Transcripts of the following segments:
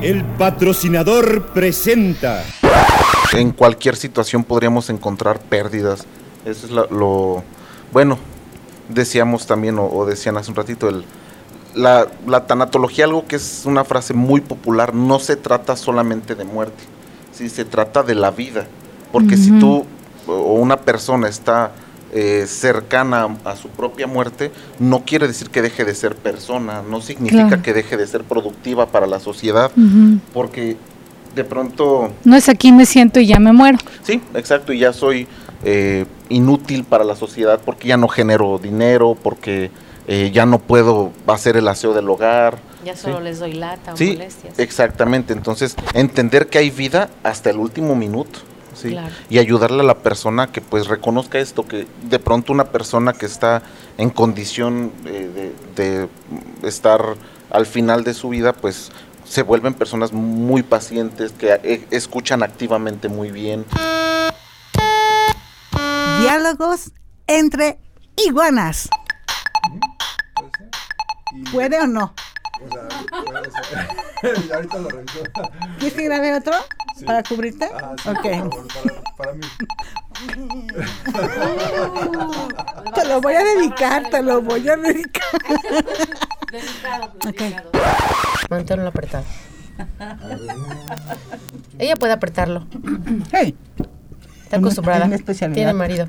El patrocinador presenta. En cualquier situación podríamos encontrar pérdidas. Eso es lo... Bueno, decíamos también, o, o decían hace un ratito, el, la, la tanatología, algo que es una frase muy popular, no se trata solamente de muerte, sí, se trata de la vida. Porque si tú o una persona está eh, cercana a, su propia muerte, no quiere decir que deje de ser persona, no significa Claro. que deje de ser productiva para la sociedad, porque de pronto No es aquí me siento y ya me muero. Sí, exacto, y ya soy eh, inútil para la sociedad porque ya no genero dinero, porque eh, ya no puedo hacer el aseo del hogar. Ya solo les doy lata o Sí, molestias. exactamente, entonces entender que hay vida hasta el último minuto. ¿Sí? Claro. Y ayudarle a la persona que pues reconozca esto, que de pronto una persona que está en condición eh, de, de estar al final de su vida, pues se vuelven personas muy pacientes, que eh, escuchan activamente muy bien. Diálogos entre iguanas. ¿Puede o no? Y ahorita lo reviso. ¿Quieres que grabe otro? ¿Para cubrirte? Ah, sí, ok. por favor, para, para mí. Te lo voy a dedicar, te lo voy a dedicar. Ok. Manténlo apretado. Ella puede apretarlo. Hey. Está acostumbrada. Tiene marido.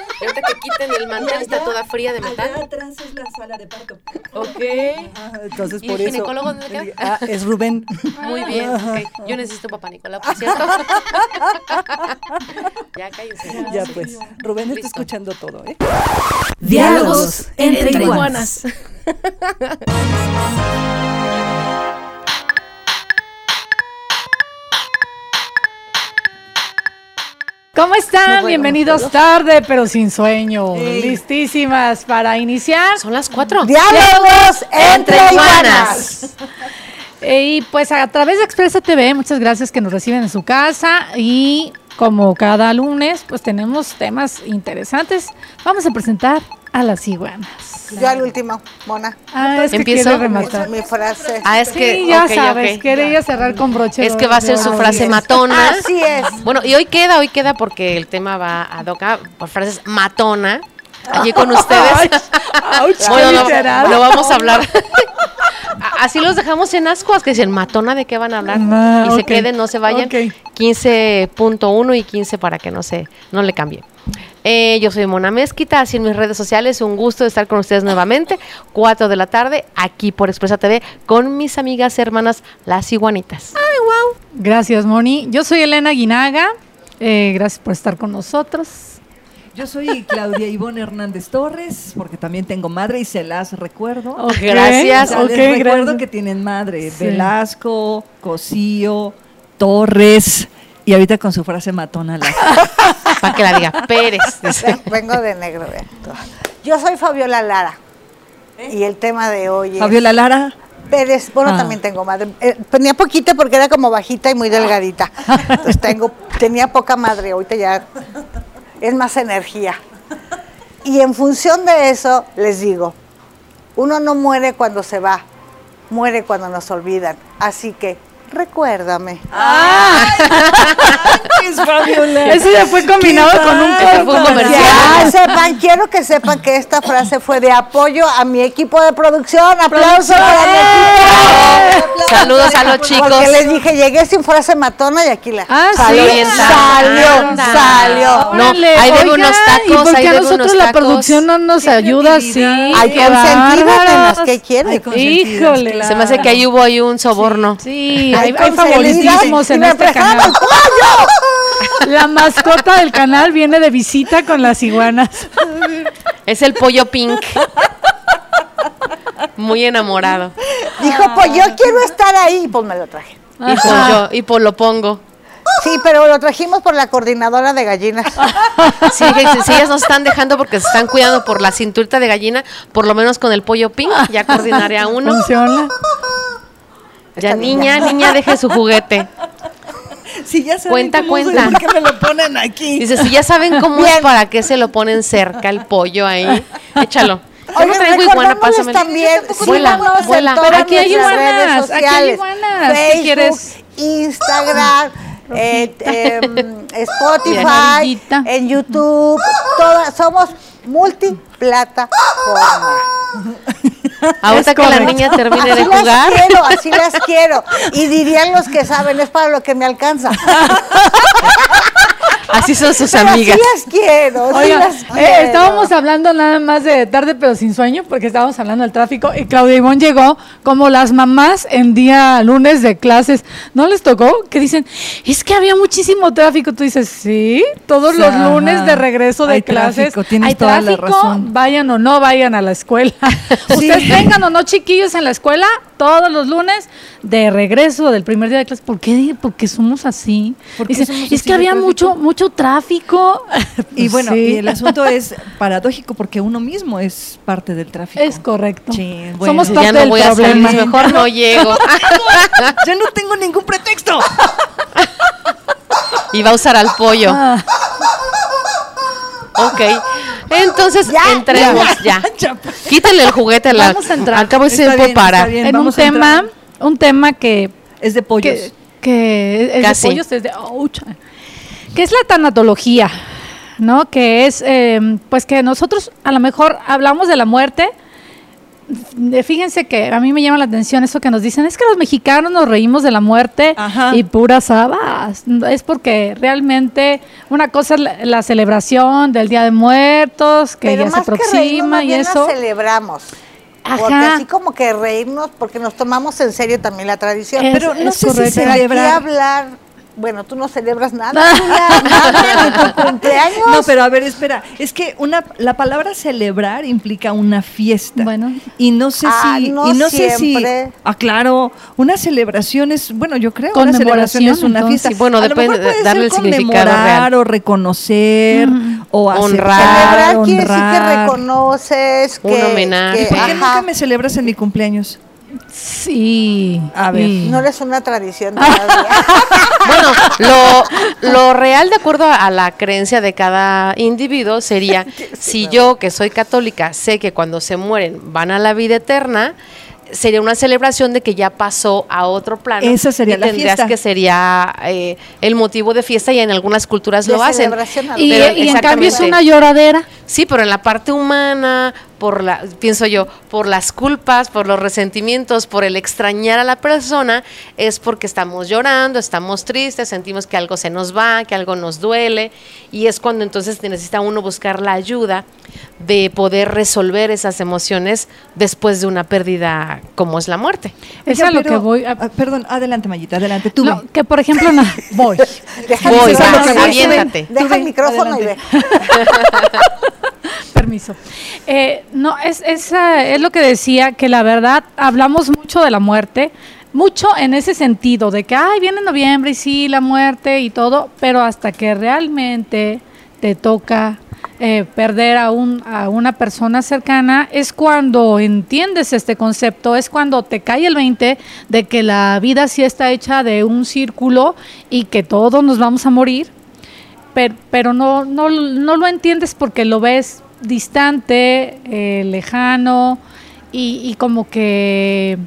Ahorita que quiten el mantel, está toda fría de metal. atrás es la sala de parto. Ok. Ah, entonces ¿Y por el eso. ginecólogo dónde queda? Ah, es Rubén. Muy bien. ok. Yo necesito papá Nicolás, por cierto. ya cállense. Ya pues. Rubén está Listo. escuchando todo, ¿eh? Diálogos entre iguanas. ¿Cómo están? bueno, Bienvenidos tarde, pero sin sueño. Listísimas para iniciar. Son las cuatro. Diálogos entre iguanas. Eh, Y pues a través de Expresa TV, muchas gracias que nos reciben en su casa y como cada lunes, pues tenemos temas interesantes. Vamos a presentar a las iguanas. Yo al último, Mona. Ah, es que ¿Empiezo? rematar. mi frase. Ah, es Sí, que. ya ok, sabes, ok. quería cerrar con broche. Es que va a ser su frase matona. Así es. Bueno, y hoy queda, hoy queda porque el tema va a doca por frases matona. Allí con ustedes. Ouch, bueno, lo, lo vamos a hablar. Así los dejamos en ascuas, que dicen matona de qué van a hablar. Ah, y se queden, no se vayan. ok. 15.1 y 15 para que no se, no le cambie. Eh, yo soy Mona Mezquita, así en mis redes sociales, un gusto de estar con ustedes nuevamente, 4 de la tarde, aquí por Expresa TV, con mis amigas hermanas, las iguanitas. Gracias, Moni. Yo soy Elena Guinaga. Eh, gracias por estar con nosotros. Yo soy Claudia Ivonne Hernández Torres, porque también tengo madre y se las recuerdo. Gracias. O sea, ok, les recuerdo gracias. que tienen madre. Sí. Velasco, Cosío, Torres. Y ahorita con su frase matona la Para que la diga Pérez. dice. Vengo de negro, vean. Yo soy Fabiola Lara. Y el tema de hoy es... Fabiola Lara. Pérez, bueno, Ah. también tengo madre. Eh, tenía poquita porque era como bajita y muy delgadita. Entonces tengo, tenía poca madre, ahorita ya es más energía. Y en función de eso, les digo, uno no muere cuando se va, muere cuando nos olvidan. Así que, recuérdame. Ese ya fue combinado con un comercial. Ya sepan, quiero que sepan que esta frase fue de apoyo a mi equipo de producción. Aplauso para mi equipo. Saludos a los chicos. Porque les dije, llegué sin frase matona y aquí la Ah, salió. sí. Salió, Anda. salió. No, ahí debe unos tacos, ¿Y por qué a nosotros la producción no nos ayuda así? Hay consentidas, bárbaros. nenas, ¿qué quieren? Híjole. Se me hace que ahí hubo ahí un soborno. Sí, Hay favoritismos en este canal. La mascota del canal viene de visita con las iguanas. Es el pollo pink. Muy enamorado. Dijo, pues yo quiero estar ahí. Pues me lo traje. Y pues yo, y pues lo pongo. Sí, pero lo trajimos por la coordinadora de gallinas. Sí, si ellas no se están dejando porque se están cuidando por la cinturita de gallina, por lo menos con el pollo pink, ya coordinaré a uno. Funciona. Ya niña, linda. niña, deje su juguete. Si ya saben Cuenta, cómo soy, cuenta. ¿por qué me lo ponen aquí? Dice, si ya saben cómo es, Bien. ¿para qué se lo ponen cerca el pollo ahí? Échalo. Oigan, traigo iguana, pásamelo. también, Vuela, en vuela. todas Aquí hay iguanas, redes aquí hay sociales, iguanas. ¿Qué Facebook, quieres? Instagram, eh, em, Spotify, en YouTube, todas, somos multiplataforma. Ahorita Es que la niña termine de así las jugar, quiero, así las quiero. Y dirían los que saben, es para lo que me alcanza. así son sus Pero amigas. Así las quiero, sí Oiga, las eh, estábamos hablando nada más de tarde pero sin sueño porque estábamos hablando del tráfico y Claudia Ivón llegó como las mamás en día lunes de clases. ¿No les tocó? Que dicen, es que había muchísimo tráfico. Tú dices, sí, todos los lunes de regreso de Hay clases. tráfico, tienes hay toda la tráfico, razón. vayan o no vayan a la escuela. Ustedes vengan o no chiquillos en la escuela todos los lunes de regreso del primer día de clase. ¿Por qué? Porque somos así. ¿Por qué Dicen, somos es así que había tráfico?" mucho, mucho tráfico. Y bueno, sí. y el asunto es paradójico porque uno mismo es parte del tráfico. Es correcto. Sí, bueno. Somos Ya parte Ya no del voy a salir, problema. mejor no llego. Ya no tengo ningún pretexto. Y va a usar al pollo. Ah, Ok. Entonces, Ya, entremos ya. Quítenle el juguete a la. Vamos a entrar. Al cabo es tiempo bien, para. bien. en un tema, un tema que, Es de pollos. que, que es Casi. de pollos, es de ouch, que es la tanatología, ¿no? Que es, eh, pues que nosotros a lo mejor hablamos de la muerte. Fíjense que a mí me llama la atención eso que nos dicen, es que los mexicanos nos reímos de la muerte Ajá. y puras habas. Es porque realmente una cosa es la, la celebración del Día de Muertos, que Pero ya se más que reírnos, aproxima más y bien eso. la celebramos. Porque Ajá. así como que reírnos, porque nos tomamos en serio también la tradición. Es- Pero no es sé si correcto. Aquí celebrar. hablar, bueno, tú no celebras nada, Julia, nada, ni tu cumpleaños. No, pero a ver, espera. Es que una, la palabra celebrar implica una fiesta. Bueno. Y no sé Ah, si. no y no sé si. siempre. Ah, claro. Una celebración es. Bueno, yo creo. Una Conmemoración, celebración es una entonces. fiesta. Sí, bueno, A lo depende mejor puede de darle ser el significado conmemorar real. o reconocer o Honrar. aceptar, Celebrar quiere decir que honrar. reconoces que... Un homenaje. que- ¿Por qué nunca me celebras en mi cumpleaños? Sí. A ver. sí. No eres una tradición todavía. Bueno, lo, lo real de acuerdo a, la creencia de cada individuo sería, si yo que soy católica sé que cuando se mueren van a la vida eterna, sería una celebración de que ya pasó a otro plano. Esa sería y la tendrías fiesta. que sería eh, el motivo de fiesta y en algunas culturas De lo hacen. Y, Pero y en cambio es una lloradera. Sí, pero en la parte humana, por la, pienso yo, por las culpas, por los resentimientos, por el extrañar a la persona, es porque estamos llorando, estamos tristes, sentimos que algo se nos va, que algo nos duele, y es cuando entonces necesita uno buscar la ayuda de poder resolver esas emociones después de una pérdida como es la muerte. Es a lo pero- que voy. a- ah, perdón, adelante, Mayita, adelante. Tú no, que por ejemplo, no, voy. Deja Voy, el micrófono, vas, aviéntate. Deja el micrófono y ve. Permiso. Eh, no, es, es, eh, es lo que decía, que la verdad hablamos mucho de la muerte, mucho en ese sentido, de que, ay, viene noviembre y sí, la muerte y todo, pero hasta que realmente te toca eh, perder a, un, a una persona cercana, es cuando entiendes este concepto, es cuando te cae el 20 de que la vida sí está hecha de un círculo y que todos nos vamos a morir pero, pero no, no, no lo entiendes porque lo ves distante, eh, lejano y, y como que...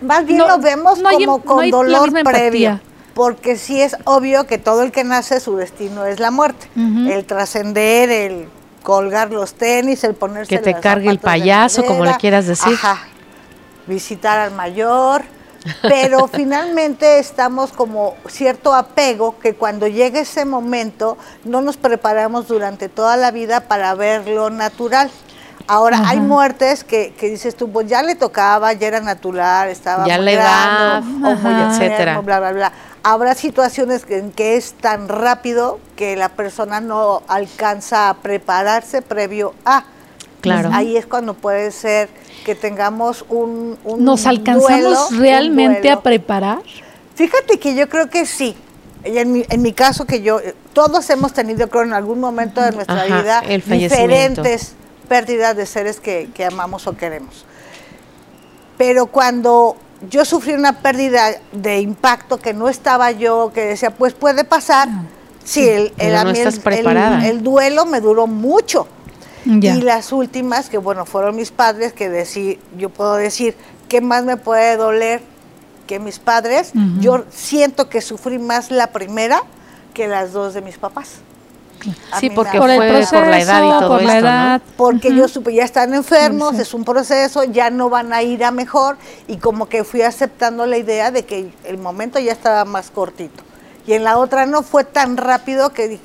Más bien No, lo vemos no hay em- como no con hay dolor previo. empatía. Porque sí es obvio que todo el que nace su destino es la muerte. El trascender, el colgar los tenis, el ponerse Que te cargue el payaso, como le quieras decir. Ajá. Visitar al mayor. Pero finalmente estamos como cierto apego que cuando llega ese momento no nos preparamos durante toda la vida para verlo natural. Ahora, hay muertes que, que dices tú, pues ya le tocaba, ya era natural, estaba Ya muy grande, edad, o- muy etcétera. bla, bla, bla. Habrá situaciones que- en que es tan rápido que la persona no alcanza a prepararse previo a. Claro. Pues ahí es cuando puede ser que tengamos un, un ¿Nos alcanzamos duelo, realmente a preparar? Fíjate que yo creo que sí, Y en mi, en mi caso que yo, todos hemos tenido, creo, en algún momento de nuestra Ajá, vida, el diferentes pérdidas de seres que, que amamos o queremos. Pero cuando yo sufrí una pérdida de impacto que no estaba yo, que decía, pues puede pasar, sí, el, el, no el- el duelo me duró mucho. Ya. Y las últimas, que bueno, fueron mis padres, que decir, yo puedo decir, ¿qué más me puede doler que mis padres? Ujú. Yo siento que sufrí más la primera que las dos de mis papás. A Sí, porque por fue proceso, por la edad y todo por la esto, ¿no? edad. porque Ujú. yo supe, ya están enfermos, Sí. es un proceso, ya no van a ir a mejor y como que fui aceptando la idea de que el momento ya estaba más cortito. Y en la otra no fue tan rápido que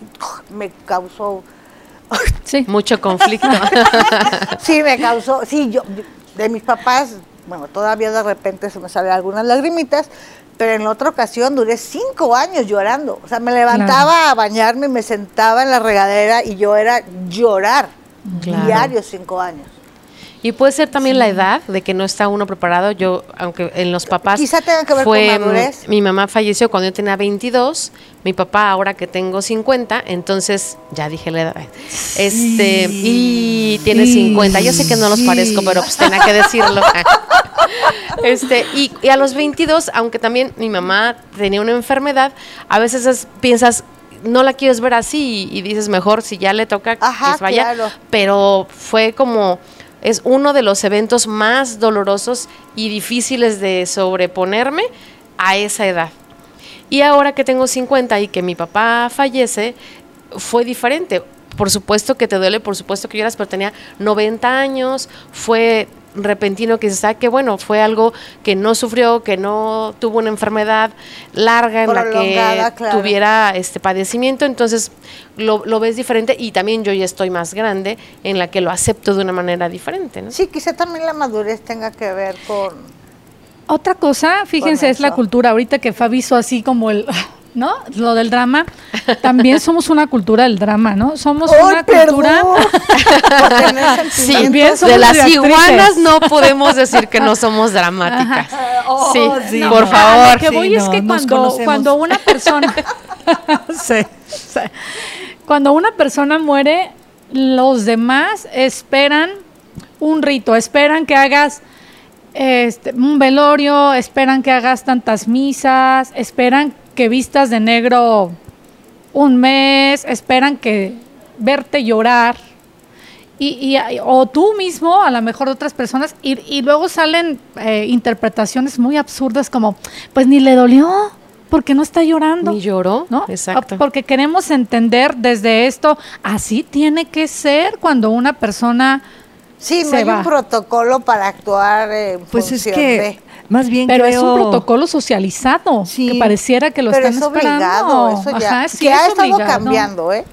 me causó, Sí. Mucho conflicto. sí, me causó, sí, yo, de mis papás, bueno, todavía de repente se me salen algunas lagrimitas, pero en la otra ocasión duré cinco años llorando. O sea, me levantaba a bañarme, me sentaba en la regadera y yo era llorar. Claro. Diario cinco años. Y puede ser también la edad de que no está uno preparado. Yo, aunque en los papás. Quizá tenga que ver con fue, madurez. mm, Mi mamá falleció cuando yo tenía 22, mi papá ahora que tengo 50, entonces ya dije la edad. Este, y tiene Sí. 50. Yo sé que no los parezco, pero pues tenía que decirlo. Este, y, y a los 22, aunque también mi mamá tenía una enfermedad, a veces es- piensas, no la quieres ver así y, y dices mejor si ya le toca Ajá, que vaya. claro. Pero fue como, es uno de los eventos más dolorosos y difíciles de sobreponerme a esa edad. Y ahora que tengo 50 y que mi papá fallece, fue diferente. Por supuesto que te duele, por supuesto que lloras, pero tenía 90 años, fue repentino que se sabe que bueno, fue algo que no sufrió, que no tuvo una enfermedad larga en la que claro. tuviera este padecimiento, entonces lo, lo ves diferente y también yo ya estoy más grande en la que lo acepto de una manera diferente, ¿no? Sí, quizá también la madurez tenga que ver con... Otra cosa, fíjense, es la cultura. Ahorita que Fabi hizo así como el, ¿no? Lo del drama. También somos una cultura del drama, ¿no? Somos ¡Ay, una cultura. perdón! Sí, sentimientos. También somos de las actrices. iguanas no podemos decir que no somos dramáticas. Oh, sí, sí, por no. Favor. Lo que Sí, voy es no, que cuando, una persona. Sí, sí. Cuando una persona muere, los demás esperan un rito, esperan que hagas este, un velorio, esperan que hagas tantas misas, esperan que vistas de negro un mes, esperan que verte llorar. Y, y- o tú mismo, a lo mejor otras personas, y, y luego salen eh, interpretaciones muy absurdas como, pues ni le dolió, porque no está llorando. Ni lloró, ¿no? exacto. Porque queremos entender desde esto, así tiene que ser cuando una persona, Sí, no se hay va. un protocolo para actuar en Pues es función que de- más bien pero es un protocolo socializado, Sí. que pareciera que lo Pero están es obligado, esperando. eso ya. Ajá, sí que es ha estado obligado. cambiando, ¿eh?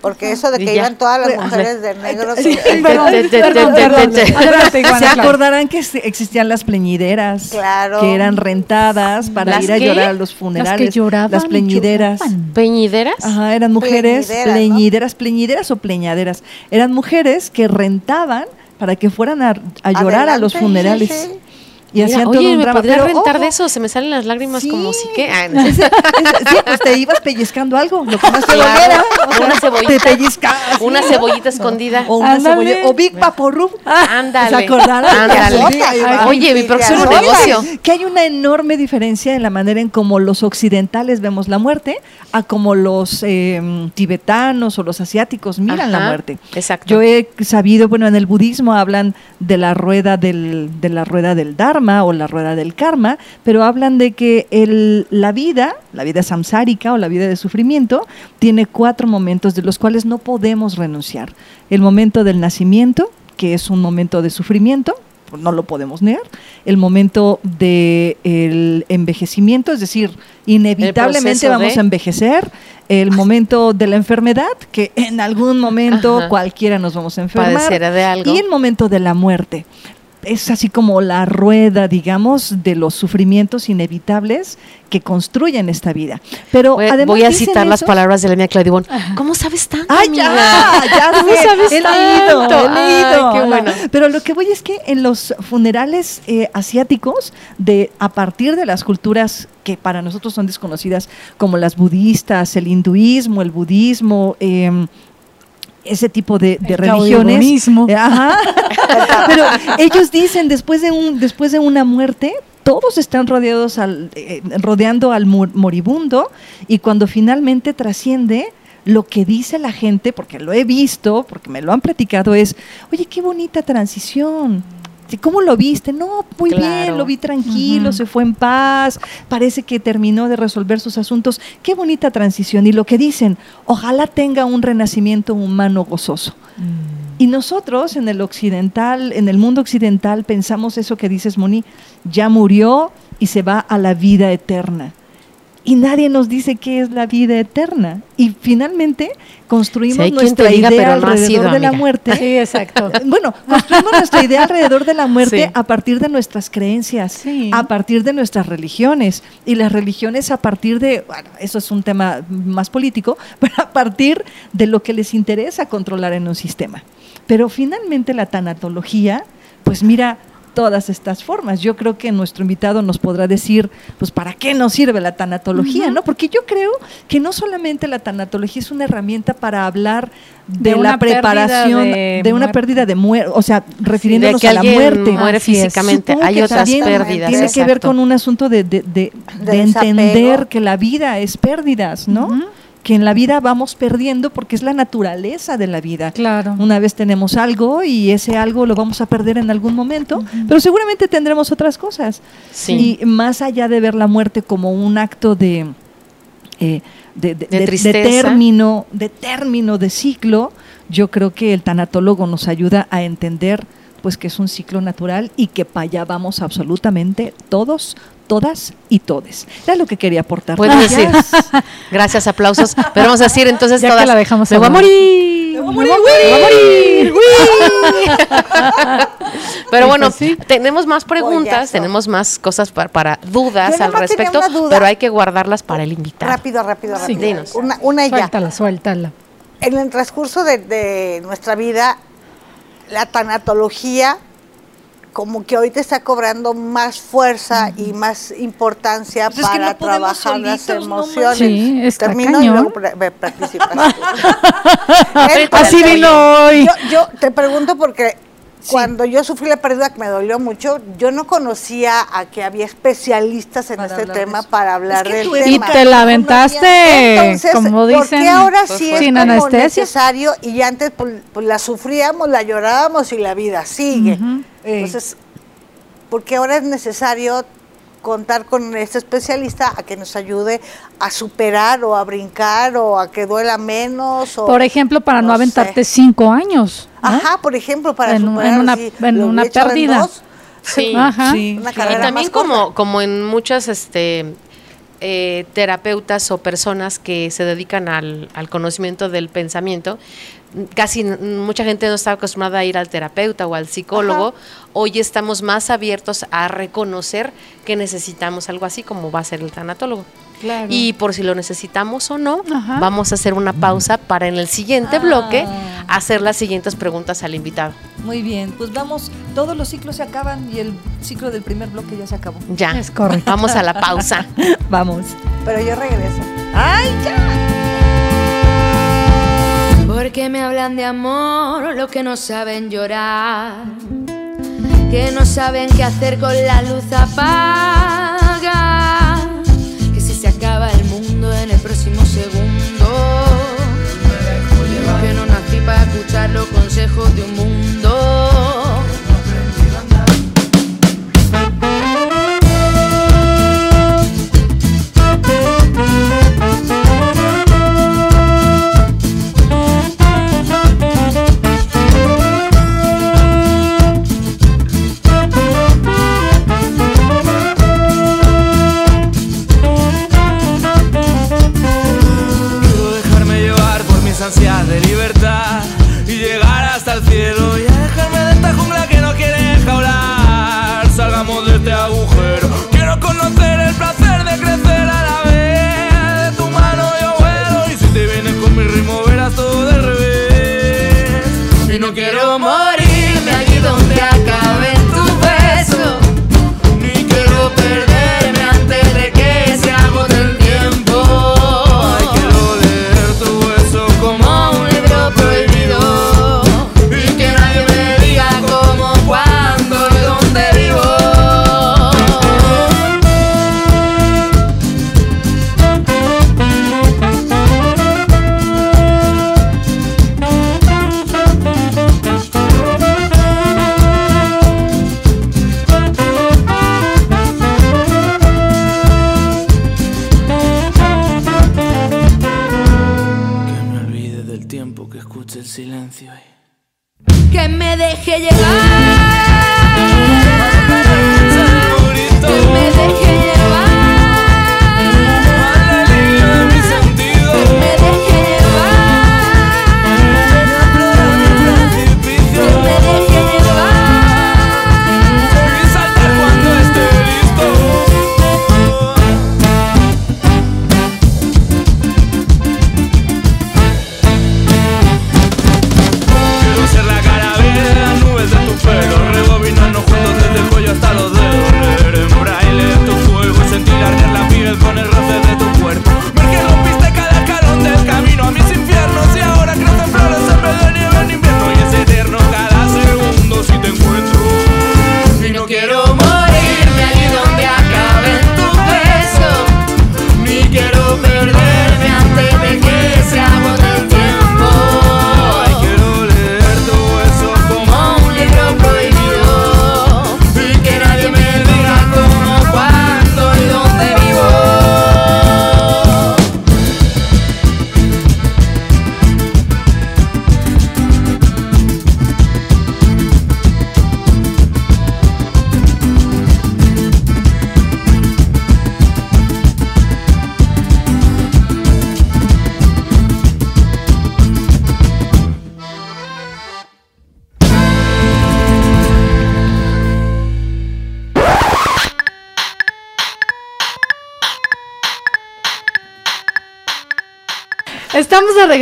Porque eso de que iban todas las Pues, mujeres de negro. Sí, que- Se acordarán que existían las pleñideras, Claro. que eran rentadas para ¿Las ir a qué? llorar a los funerales. lloraban las pleñideras. lloraban. ¿Peñideras? Ajá, eran mujeres Pleñideras, ¿no? pleñideras, pleñideras o pleñaderas. Eran mujeres que rentaban para que fueran a, a llorar a los sí, funerales. sí. Y Mira, hacían oye, todo un me drama. Pero, rentar ojo, de eso, se me salen las lágrimas como si que. Ah, no. sí, pues te ibas pellizcando algo, lo que más te Claro, doliera. o sea, una cebollita. Te pellizcabas. Una cebollita escondida. O una cebolla. O Big Vaporub. Ándale. ¿Se acordarán? Ándale. Oye, mi próximo negocio. Que hay una enorme diferencia en la manera en cómo los occidentales vemos la muerte a como los eh, tibetanos o los asiáticos miran la muerte. exacto. Yo he sabido, bueno, en el budismo hablan de la rueda del, de la rueda del dharma o la rueda del karma, pero hablan de que el, la vida, la vida samsárica o la vida de sufrimiento, tiene cuatro momentos de los cuales no podemos renunciar. El momento del nacimiento, que es un momento de sufrimiento, no lo podemos negar. El momento del envejecimiento, es decir, inevitablemente vamos de- a envejecer. El momento de la enfermedad, que en algún momento Ajá. cualquiera nos vamos a enfermar. De algo. Y el momento de la muerte. Es así como la rueda, digamos, de los sufrimientos inevitables que construyen esta vida. Pero Voy, además voy a citar las palabras de la mía Cladibón. ¿Cómo sabes tanto, ¡Ay, amiga? ya! Ya ¿Cómo sé, sabes he leído, tanto? he leído. Ay, qué bueno. Pero lo que voy es que en los funerales eh, asiáticos, de, a partir de las culturas que para nosotros son desconocidas, como las budistas, el hinduismo, el budismo, em, ese tipo de, de El religiones. Eh, Ajá. Pero ellos dicen después de un después de una muerte todos están rodeados al eh, rodeando al moribundo y cuando finalmente trasciende lo que dice la gente, porque lo he visto, porque me lo han platicado, es, oye, qué bonita transición. ¿Cómo lo viste? No, muy Claro. bien, lo vi tranquilo, se fue en paz, parece que terminó de resolver sus asuntos. Qué bonita transición. Y lo que dicen, ojalá tenga un renacimiento humano gozoso. Y nosotros en el occidental, en el mundo occidental, pensamos eso que dices, Moni, ya murió y se va a la vida eterna. Y nadie nos dice qué es la vida eterna. Y finalmente construimos Sí, nuestra diga, idea no alrededor sido, de la muerte. Sí, exacto. Bueno, construimos nuestra idea alrededor de la muerte Sí. a partir de nuestras creencias, Sí. a partir de nuestras religiones. Y las religiones a partir de, bueno, eso es un tema más político, pero a partir de lo que les interesa controlar en un sistema. Pero finalmente la tanatología, pues mira todas estas formas. Yo creo que nuestro invitado nos podrá decir, pues, ¿para qué nos sirve la tanatología? ¿no? Porque yo creo que no solamente la tanatología es una herramienta para hablar de, De la preparación de de, una pérdida de muerte, o sea, refiriéndonos que a la muerte. muere físicamente. Supongo Hay otras pérdidas. Tiene que ver con un asunto de, de- de- de De entender que la vida es pérdidas, ¿no? Que en la vida vamos perdiendo porque es la naturaleza de la vida. Claro. Una vez tenemos algo y ese algo lo vamos a perder en algún momento, pero seguramente tendremos otras cosas. Sí. Y más allá de ver la muerte como un acto de, eh, de, de- De de- tristeza. de término, de término, de ciclo, yo creo que el tanatólogo nos ayuda a entender pues que es un ciclo natural y que para allá vamos absolutamente todos, todas y todes. Era lo que quería aportar. Puedes decir. Gracias. Aplausos. Pero vamos a decir entonces Ya que todas. la dejamos Me voy a morir. Me voy a Me morir, voy a morir. Pero bueno, Pues sí. tenemos más preguntas, tenemos más cosas para, para dudas Yo al respecto, duda. pero hay que guardarlas para el invitado. Rápido, rápido, Sí. rápido. Dinos. Una, una ya. Suéltala, suéltala. En el transcurso de, de nuestra vida, la tanatología como que ahorita está cobrando más fuerza y más importancia Pues es que para no trabajar las solitos, emociones. Sí, está Termino cañón. y luego participas. Así vino hoy. Yo, yo te pregunto porque cuando yo sufrí la pérdida que me dolió mucho, yo no conocía a que había especialistas en Para este tema para hablar Es que del tú tema. Y te la aventaste, Entonces, como ¿por dicen. qué ahora Pues sí fue. es Sin como anestesia. necesario y antes pues, pues, la sufríamos, la llorábamos y la vida sigue? Ujú. Entonces, ¿por qué ahora es necesario contar con este especialista a que nos ayude a superar o a brincar o a que duela menos? O, Por ejemplo, para no, no aventarte sé. cinco años. ¿no? Ajá, por ejemplo, para En superar en una- así, en lo una hubiera echado en pérdida. dos, Sí. Ajá. Sí, Una claro. carrera Y también como, como en muchas este, eh, terapeutas o personas que se dedican al, al conocimiento del pensamiento, casi mucha gente no está acostumbrada a ir al terapeuta o al psicólogo. Hoy estamos más abiertos a reconocer que necesitamos algo así como va a ser el tanatólogo. Claro. Y por si lo necesitamos o no, Ajá. vamos a hacer una pausa para en el siguiente bloque hacer las siguientes preguntas al invitado. Muy bien, pues vamos, todos los ciclos se acaban y el ciclo del primer bloque ya se acabó. Ya. Es correcto. Vamos a la pausa. Vamos. Pero yo regreso. ¡Ay, ya! Porque me hablan de amor, lo que no saben llorar, que no saben qué hacer con la luz apagada, que si se acaba el mundo en el próximo segundo, que no nací para escuchar los consejos de un mundo. me dejé llevar.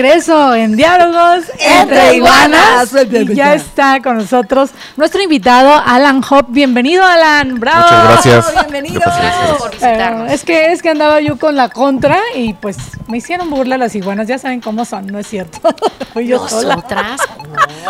Regreso en Diálogos entre Iguanas. Y ya está con nosotros nuestro invitado, Alan Hop. Bienvenido, Alan. Bravo. Muchas gracias. Bienvenido. Gracias por Eh, visitarnos. es que es que andaba yo con la contra y pues me hicieron burla las iguanas. Ya saben cómo son, no es cierto. Fui yo sola. Nosotras,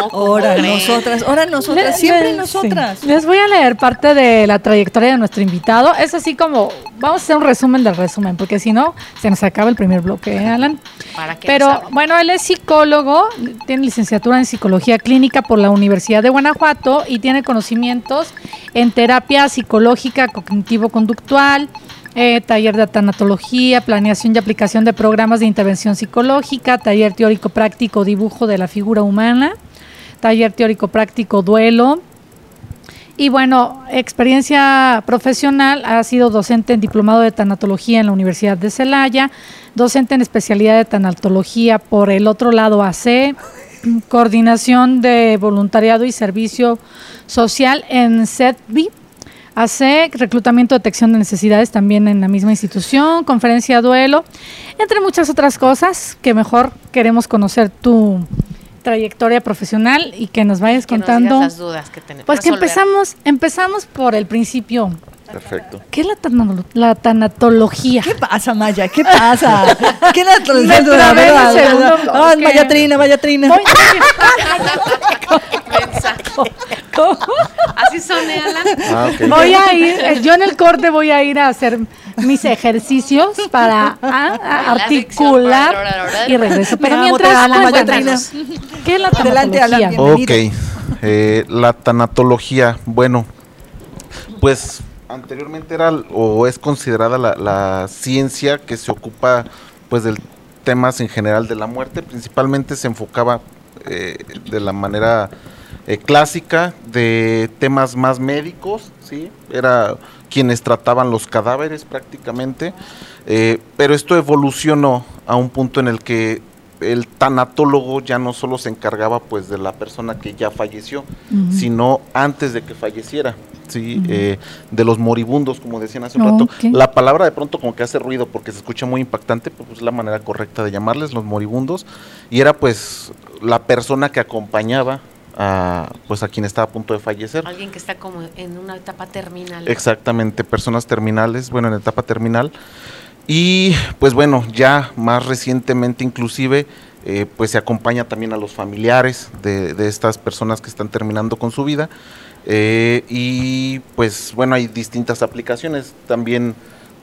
no, ¿cómo Ahora nosotras, ahora nosotras, siempre nosotras. sí. Les voy a leer parte de la trayectoria de nuestro invitado. Es así como, vamos a hacer un resumen del resumen, porque si no, se nos acaba el primer bloque, ¿eh, Alan? Para Pero bueno, él es psicólogo, tiene licenciatura en psicología clínica por la Universidad de Guanajuato y tiene conocimientos en terapia psicológica cognitivo-conductual, eh, taller de tanatología, planeación y aplicación de programas de intervención psicológica, taller teórico práctico dibujo de la figura humana, taller teórico práctico duelo, y bueno, experiencia profesional, ha sido docente en diplomado de tanatología en la Universidad de Celaya, docente en especialidad de tanatología por el otro lado AC, coordinación de voluntariado y servicio social en CETBI, AC, reclutamiento, detección de necesidades también en la misma institución, conferencia duelo, entre muchas otras cosas que mejor queremos conocer tu trayectoria profesional y que nos vayas Que contando. las dudas que tenemos. Pues que empezamos, empezamos por el principio. Perfecto. ¿Qué es la, la tanatología? ¿Qué pasa, Maya? ¿Qué pasa? ¿Qué la segundo Ay, bloque. Maya Trina, Maya Trina. Voy- Mensaje. ¿Cómo? Así son, ¿eh, Alan? Ah. Voy a ir, yo en el corte voy a ir a hacer mis ejercicios para ah, articular para y regreso. Pero te mientras, cuéntanos, ¿qué es la tanatología? Ok, eh, la tanatología, bueno, pues anteriormente era o es considerada la, la ciencia que se ocupa pues del temas en general de la muerte, principalmente se enfocaba eh, de la manera eh, clásica de temas más médicos, sí, era quienes trataban los cadáveres prácticamente, eh, pero esto evolucionó a un punto en el que el tanatólogo ya no solo se encargaba pues de la persona que ya falleció, sino antes de que falleciera, sí, eh, de los moribundos, como decían hace un Oh, rato. La palabra de pronto como que hace ruido porque se escucha muy impactante, pero pues es la manera correcta de llamarles los moribundos. Y era pues la persona que acompañaba a pues a quien estaba a punto de fallecer. Alguien que está como en una etapa terminal. Exactamente, personas terminales, bueno, en etapa terminal. Y pues bueno, ya más recientemente inclusive, eh, pues se acompaña también a los familiares de, de estas personas que están terminando con su vida. Eh, y pues bueno, hay distintas aplicaciones. También,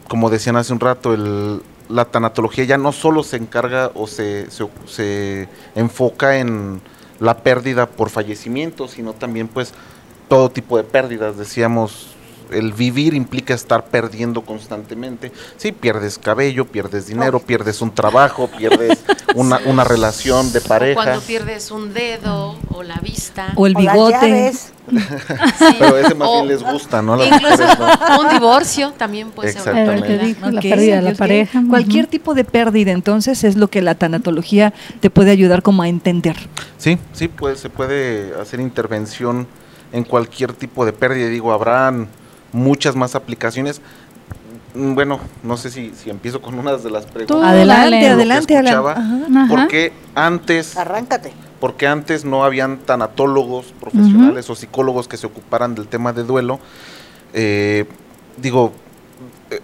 como decían hace un rato, el, la tanatología ya no solo se encarga o se, se, se enfoca en la pérdida por fallecimiento, sino también pues todo tipo de pérdidas, decíamos, el vivir implica estar perdiendo constantemente. Sí, pierdes cabello, pierdes dinero, pierdes un trabajo, pierdes una, una relación de O pareja. cuando pierdes un dedo o la vista. O el O las bigote. Sí. Pero ese más O bien les gusta, ¿no? Las Incluso mujeres, ¿no? un divorcio también puede ser una Exactamente. La pérdida de la pareja. Cualquier tipo de pérdida, entonces, es lo que la tanatología te puede ayudar como a entender. Sí, sí, pues se puede hacer intervención en cualquier tipo de pérdida. Digo, habrán muchas más aplicaciones. Mm, Bueno, no sé si, si empiezo con unas de las preguntas. Tú, Adelante, adelante. Ajá. Porque antes, Arráncate. porque antes no habían tanatólogos profesionales o psicólogos que se ocuparan del tema de duelo. Eh, digo, eh,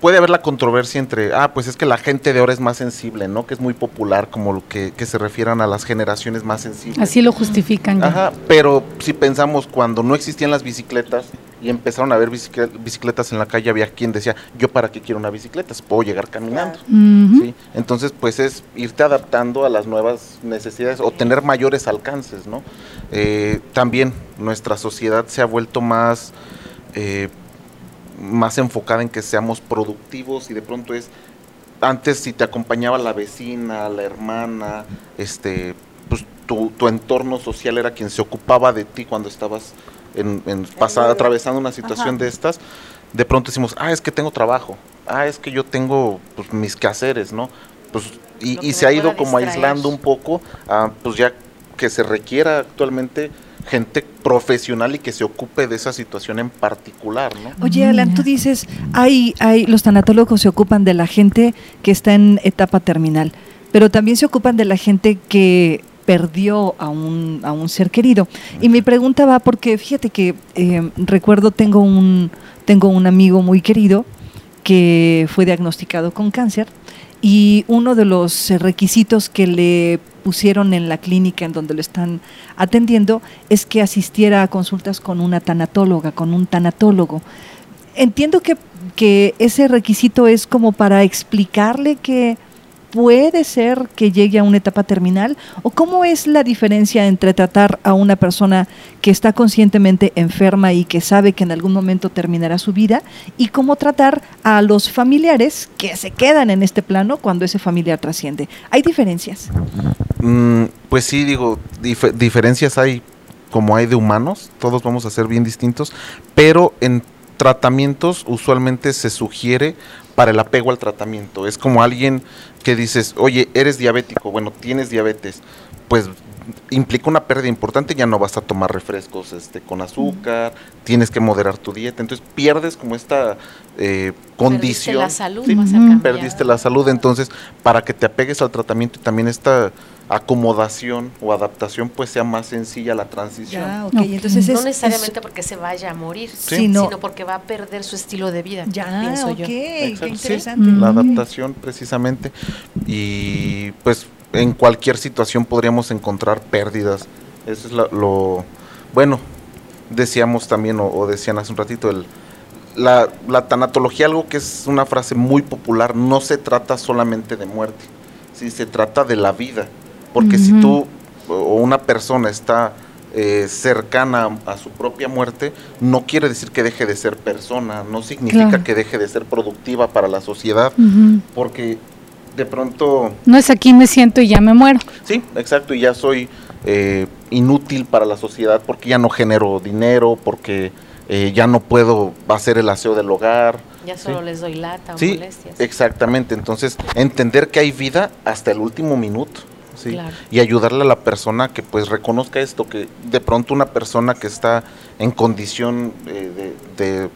puede haber la controversia entre, ah, pues es que la gente de ahora es más sensible, ¿no? Que es muy popular, como lo que, que se refieran a las generaciones más sensibles. Así lo justifican. ya. Pero si pensamos cuando no existían las bicicletas y empezaron a haber bicicle- bicicletas en la calle, había quien decía, yo para qué quiero una bicicleta, puedo llegar caminando. ¿sí? Entonces, pues es irte adaptando a las nuevas necesidades o tener mayores alcances, ¿no? Eh, también nuestra sociedad se ha vuelto más, eh, más enfocada en que seamos productivos y de pronto es, antes si te acompañaba la vecina, la hermana, este, pues tu, tu entorno social era quien se ocupaba de ti cuando estabas en, en pasada, atravesando una situación Ajá. de estas, de pronto decimos, ah, es que tengo trabajo, ah, es que yo tengo pues, mis quehaceres, ¿no? Pues, y, se ha ido como distraer. aislando un poco, pues ya que se requiera actualmente gente profesional y que se ocupe de esa situación en particular, ¿no? Oye, Alan, tú dices, hay, hay, los tanatólogos se ocupan de la gente que está en etapa terminal, pero también se ocupan de la gente que perdió a un, a un ser querido. Y mi pregunta va porque, fíjate que eh, recuerdo, tengo un, tengo un amigo muy querido que fue diagnosticado con cáncer y uno de los eh, requisitos que le pusieron en la clínica en donde lo están atendiendo es que asistiera a consultas con una tanatóloga, con un tanatólogo. Entiendo que, que ese requisito es como para explicarle que puede ser que llegue a una etapa terminal o cómo es la diferencia entre tratar a una persona que está conscientemente enferma y que sabe que en algún momento terminará su vida y cómo tratar a los familiares que se quedan en este plano cuando ese familiar trasciende. ¿Hay diferencias? Mm, pues sí, digo, dif- diferencias hay como hay de humanos, todos vamos a ser bien distintos, pero en tratamientos usualmente se sugiere para el apego al tratamiento. Es como alguien que dices, oye, eres diabético, bueno, tienes diabetes, pues implica una pérdida importante, ya no vas a tomar refrescos este, con azúcar, tienes que moderar tu dieta, entonces pierdes como esta eh, condición. la salud, Sí, a cambiar. perdiste la salud, entonces para que te apegues al tratamiento y también esta acomodación o adaptación pues sea más sencilla la transición. Ya, entonces no es- necesariamente porque se vaya a morir, Sí. Sino- sino porque va a perder su estilo de vida, Ya, pienso ok, yo. qué sí, interesante. La adaptación precisamente y pues en cualquier situación podríamos encontrar pérdidas. Eso es la- lo bueno. Decíamos también o, o decían hace un ratito el la, la tanatología, algo que es una frase muy popular, no se trata solamente de muerte, sí se trata de la vida, porque si tú o una persona está eh, cercana a, su propia muerte, no quiere decir que deje de ser persona, no significa Claro. que deje de ser productiva para la sociedad, porque de pronto, No es aquí me siento y ya me muero. sí, exacto, y ya soy eh, inútil para la sociedad porque ya no genero dinero, porque eh, ya no puedo hacer el aseo del hogar. Ya ¿sí? solo les doy lata o Sí, molestias. exactamente. Entonces, entender que hay vida hasta el último minuto. ¿Sí? Claro. Y ayudarle a la persona que pues reconozca esto, que de pronto una persona que está en condición eh, de,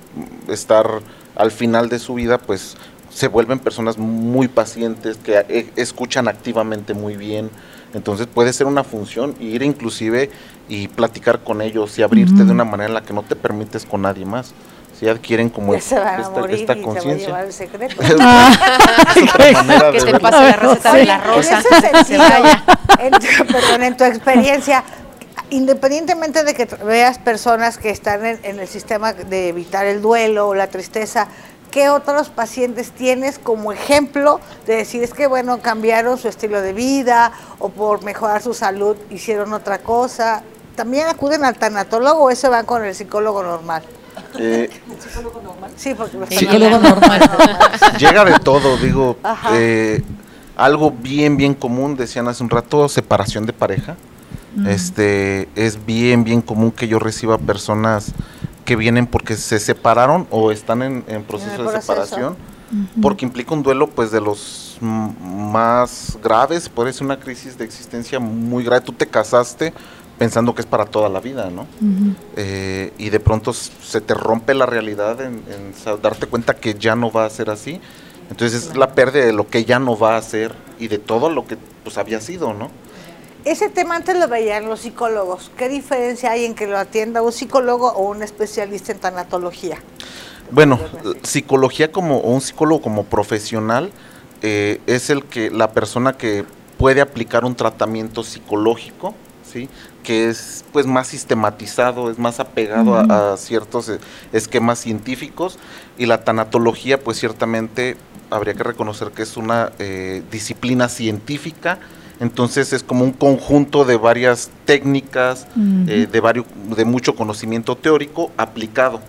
de estar al final de su vida, pues se vuelven personas muy pacientes, que eh, escuchan activamente muy bien. Entonces puede ser una función, ir inclusive y platicar con ellos y abrirte de una manera en la que no te permites con nadie más. Si adquieren como Ya se van a esta, morir esta y se va a conciencia. llevar el secreto. Manera Que te ver. pase la receta de la En rosa. ese sentido, vaya. en tu, perdón, en tu experiencia, independientemente de que veas personas que están en, en el sistema de evitar el duelo o la tristeza, ¿qué otros pacientes tienes como ejemplo de decir es que bueno cambiaron su estilo de vida o por mejorar su salud hicieron otra cosa? ¿también acuden al tanatólogo o ese van con el psicólogo normal? Eh, Sí, porque Sí, tanatólogos la- normales. llega de todo, digo, eh, algo bien, bien común, decían hace un rato, separación de pareja. Este, es bien, bien común que yo reciba personas que vienen porque se separaron o están en, en proceso de separación, porque implica un duelo pues de los mm, más graves, puede ser una crisis de existencia muy grave. Tú te casaste pensando que es para toda la vida, ¿no? Eh, y de pronto se te rompe la realidad en, darte cuenta que ya no va a ser así. Entonces es la pérdida de lo que ya no va a ser y de todo lo que pues había sido, ¿no? Ese tema antes lo veían los psicólogos. ¿Qué diferencia hay en que lo atienda un psicólogo o un especialista en tanatología? Bueno, psicología como o un psicólogo como profesional eh, es el que la persona que puede aplicar un tratamiento psicológico, sí, que es pues más sistematizado, es más apegado a- a, ciertos eh, esquemas científicos y la tanatología pues ciertamente habría que reconocer que es una eh, disciplina científica. Entonces es como un conjunto de varias técnicas, eh, de, varios, de mucho conocimiento teórico aplicado.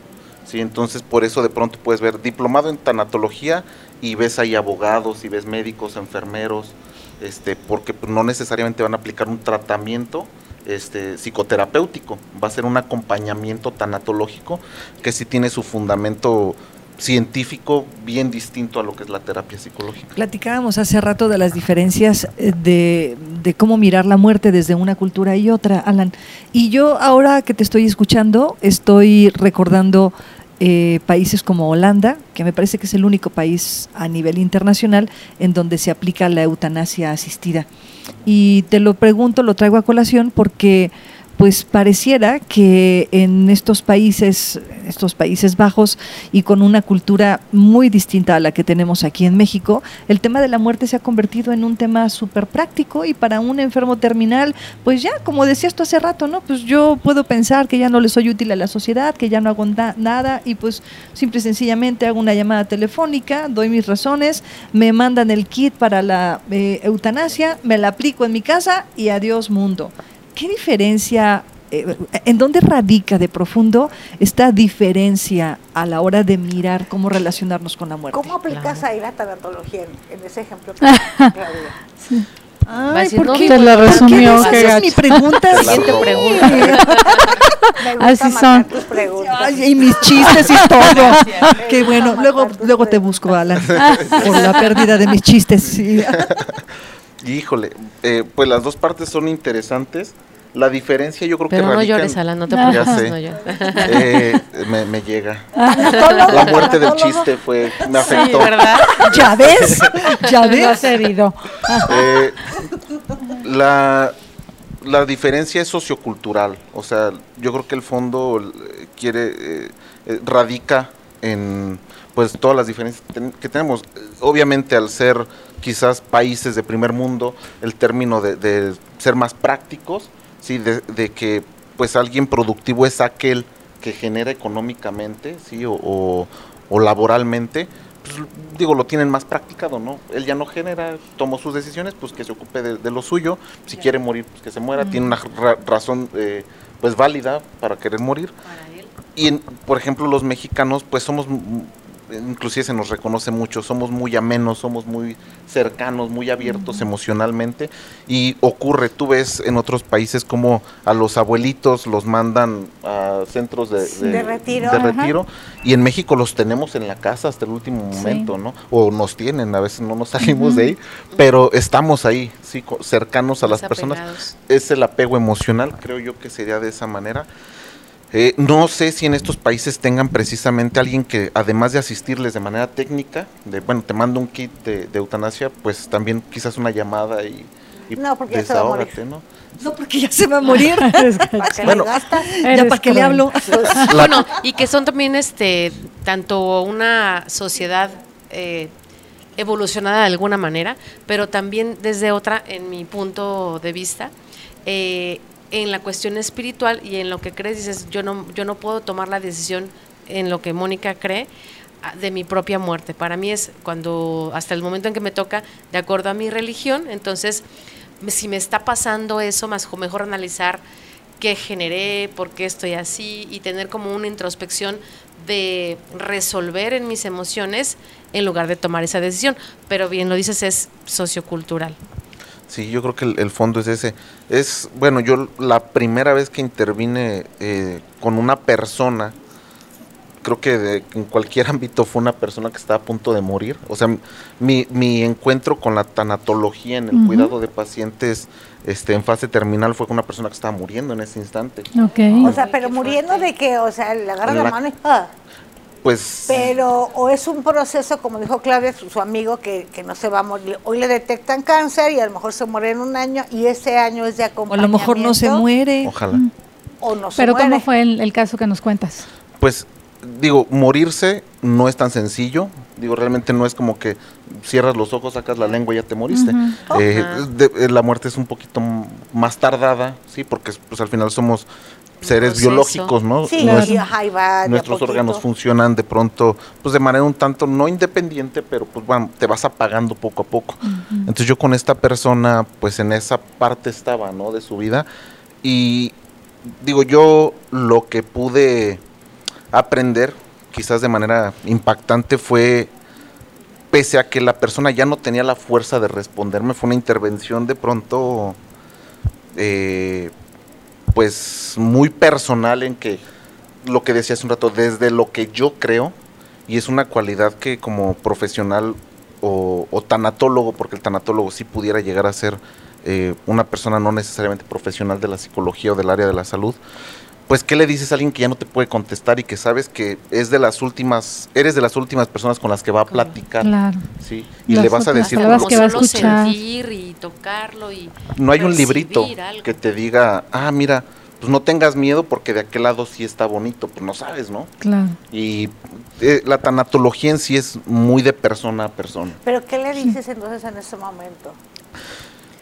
¿sí? Entonces, por eso de pronto puedes ver diplomado en tanatología y ves ahí abogados y ves médicos, enfermeros, este, porque no necesariamente van a aplicar un tratamiento este, psicoterapéutico, va a ser un acompañamiento tanatológico que sí tiene su fundamento científico bien distinto a lo que es la terapia psicológica. Platicábamos hace rato de las diferencias eh, de, de cómo mirar la muerte desde una cultura y otra, Alan. Y yo ahora que te estoy escuchando, estoy recordando eh, países como Holanda, que me parece que es el único país a nivel internacional en donde se aplica la eutanasia asistida. Y te lo pregunto, lo traigo a colación porque pues pareciera que en estos países, estos Países Bajos y con una cultura muy distinta a la que tenemos aquí en México, el tema de la muerte se ha convertido en un tema súper práctico y para un enfermo terminal, pues ya, como decías tú hace rato, ¿no? Pues yo puedo pensar que ya no le soy útil a la sociedad, que ya no hago na- nada y pues simple y sencillamente hago una llamada telefónica, doy mis razones, me mandan el kit para la eh, eutanasia, me la aplico en mi casa y adiós mundo. ¿Qué diferencia, eh, en dónde radica de profundo esta diferencia a la hora de mirar cómo relacionarnos con la muerte? ¿Cómo aplicas ahí la tanatología en, en ese ejemplo? que a Ay, decir, ¿por qué, Te la por qué resumió, no qué haces mi gacho. pregunta? Siguiente Claro. pregunta. Me gusta Así son. tus preguntas. Ay, y mis chistes y todo. Qué bueno. Luego, luego te busco, Alan, por la pérdida de mis chistes. sí. Híjole, eh, pues las dos partes son interesantes. La diferencia yo creo Pero que no radica en- llores, Alan, no te Ya preocupes. sé. no llores. Eh, me, me llega. La muerte del chiste fue, me Sí, afectó. ¿verdad? ¿Ya ves? ¿Ya Lo has ves? herido. Eh, la, la diferencia es sociocultural. O sea, yo creo que el fondo eh, quiere, eh, eh, radica en pues todas las diferencias que, ten- que tenemos. Obviamente al ser quizás países de primer mundo, el término de, de ser más prácticos, sí, de, de que pues alguien productivo es aquel que genera económicamente, sí, o, o- o laboralmente, pues, digo, lo tienen más practicado, ¿no? Él ya no genera, tomó sus decisiones, pues que se ocupe de, de lo suyo, si quiere morir, pues que se muera, tiene una ra- razón eh, pues válida para querer morir. Y en- por ejemplo, los mexicanos, pues somos, inclusive se nos reconoce mucho, somos muy amenos, somos muy cercanos, muy abiertos emocionalmente. Y ocurre, tú ves en otros países como a los abuelitos los mandan a centros de, De retiro. de Ajá. retiro, y en México los tenemos en la casa hasta el último momento, ¿no? O nos tienen, a veces no nos salimos de ahí, pero estamos ahí, sí, cercanos a las personas es el apego emocional, creo yo que sería de esa manera. Eh, no sé si en estos países tengan precisamente alguien que, además de asistirles de manera técnica, de bueno, te mando un kit de, de eutanasia, pues también quizás una llamada y, y No, porque ya se va a morir. desahógate, ¿no? No, porque ya se va a morir. ¿Para qué Bueno. le ya para qué le hablo. La- Bueno, y que son también este tanto una sociedad eh, evolucionada de alguna manera, pero también desde otra, en mi punto de vista, eh, en la cuestión espiritual y en lo que crees, dices, yo no, yo no puedo tomar la decisión en lo que Mónica cree ah, de mi propia muerte. Para mí es cuando, hasta el momento en que me toca, de acuerdo a mi religión, entonces, si me está pasando eso, más mejor analizar qué generé, por qué estoy así y tener como una introspección de resolver en mis emociones en lugar de tomar esa decisión. Pero bien lo dices, es sociocultural. Sí, yo creo que el, el fondo es ese. Es, bueno, yo la primera vez que intervine eh, con una persona, creo que de- en cualquier ámbito fue una persona que estaba a punto de morir. O sea, mi, mi encuentro con la tanatología en el cuidado de pacientes este, en fase terminal fue con una persona que estaba muriendo en ese instante. Ok. O sea, pero muriendo de que, o sea, le agarra la La- mano y... ah. Pues Pero, o es un proceso, como dijo Claudia, su, su amigo, que, que no se va a morir. Hoy le detectan cáncer y a lo mejor se muere en un año y ese año es de O a acompañamiento. lo mejor no se muere. ojalá. O no se Pero muere. ¿cómo fue el, el caso que nos cuentas? Pues digo, morirse no es tan sencillo. Digo, realmente no es como que cierras los ojos, sacas la lengua y ya te moriste. Eh, de- eh, la muerte es un poquito más tardada, sí, porque pues al final somos seres proceso. biológicos, ¿no? Sí, y, ajá, y va de a nuestros órganos funcionan de pronto, pues de manera un tanto no independiente, pero pues bueno, te vas apagando poco a poco. Entonces yo con esta persona, pues en esa parte estaba, ¿no? De su vida. Y digo, yo lo que pude aprender, quizás de manera impactante, fue, pese a que la persona ya no tenía la fuerza de responderme, fue una intervención de pronto, eh, pues muy personal en que lo que decía hace un rato, desde lo que yo creo, y es una cualidad que como profesional o, tanatólogo, porque el tanatólogo sí pudiera llegar a ser eh, una persona no necesariamente profesional de la psicología o del área de la salud, pues ¿qué le dices a alguien que ya no te puede contestar y que sabes que es de las últimas, eres de las últimas personas con las que va a platicar? Claro. ¿sí? Y Las le vas a decir, Como que va a escuchar. sentir y tocarlo y no hay un librito algo. que te diga, ah, mira, pues no tengas miedo porque de aquel lado sí está bonito, pues no sabes, ¿no? Claro. Y eh, la tanatología en sí es muy de persona a persona. Pero ¿qué le dices entonces en ese momento?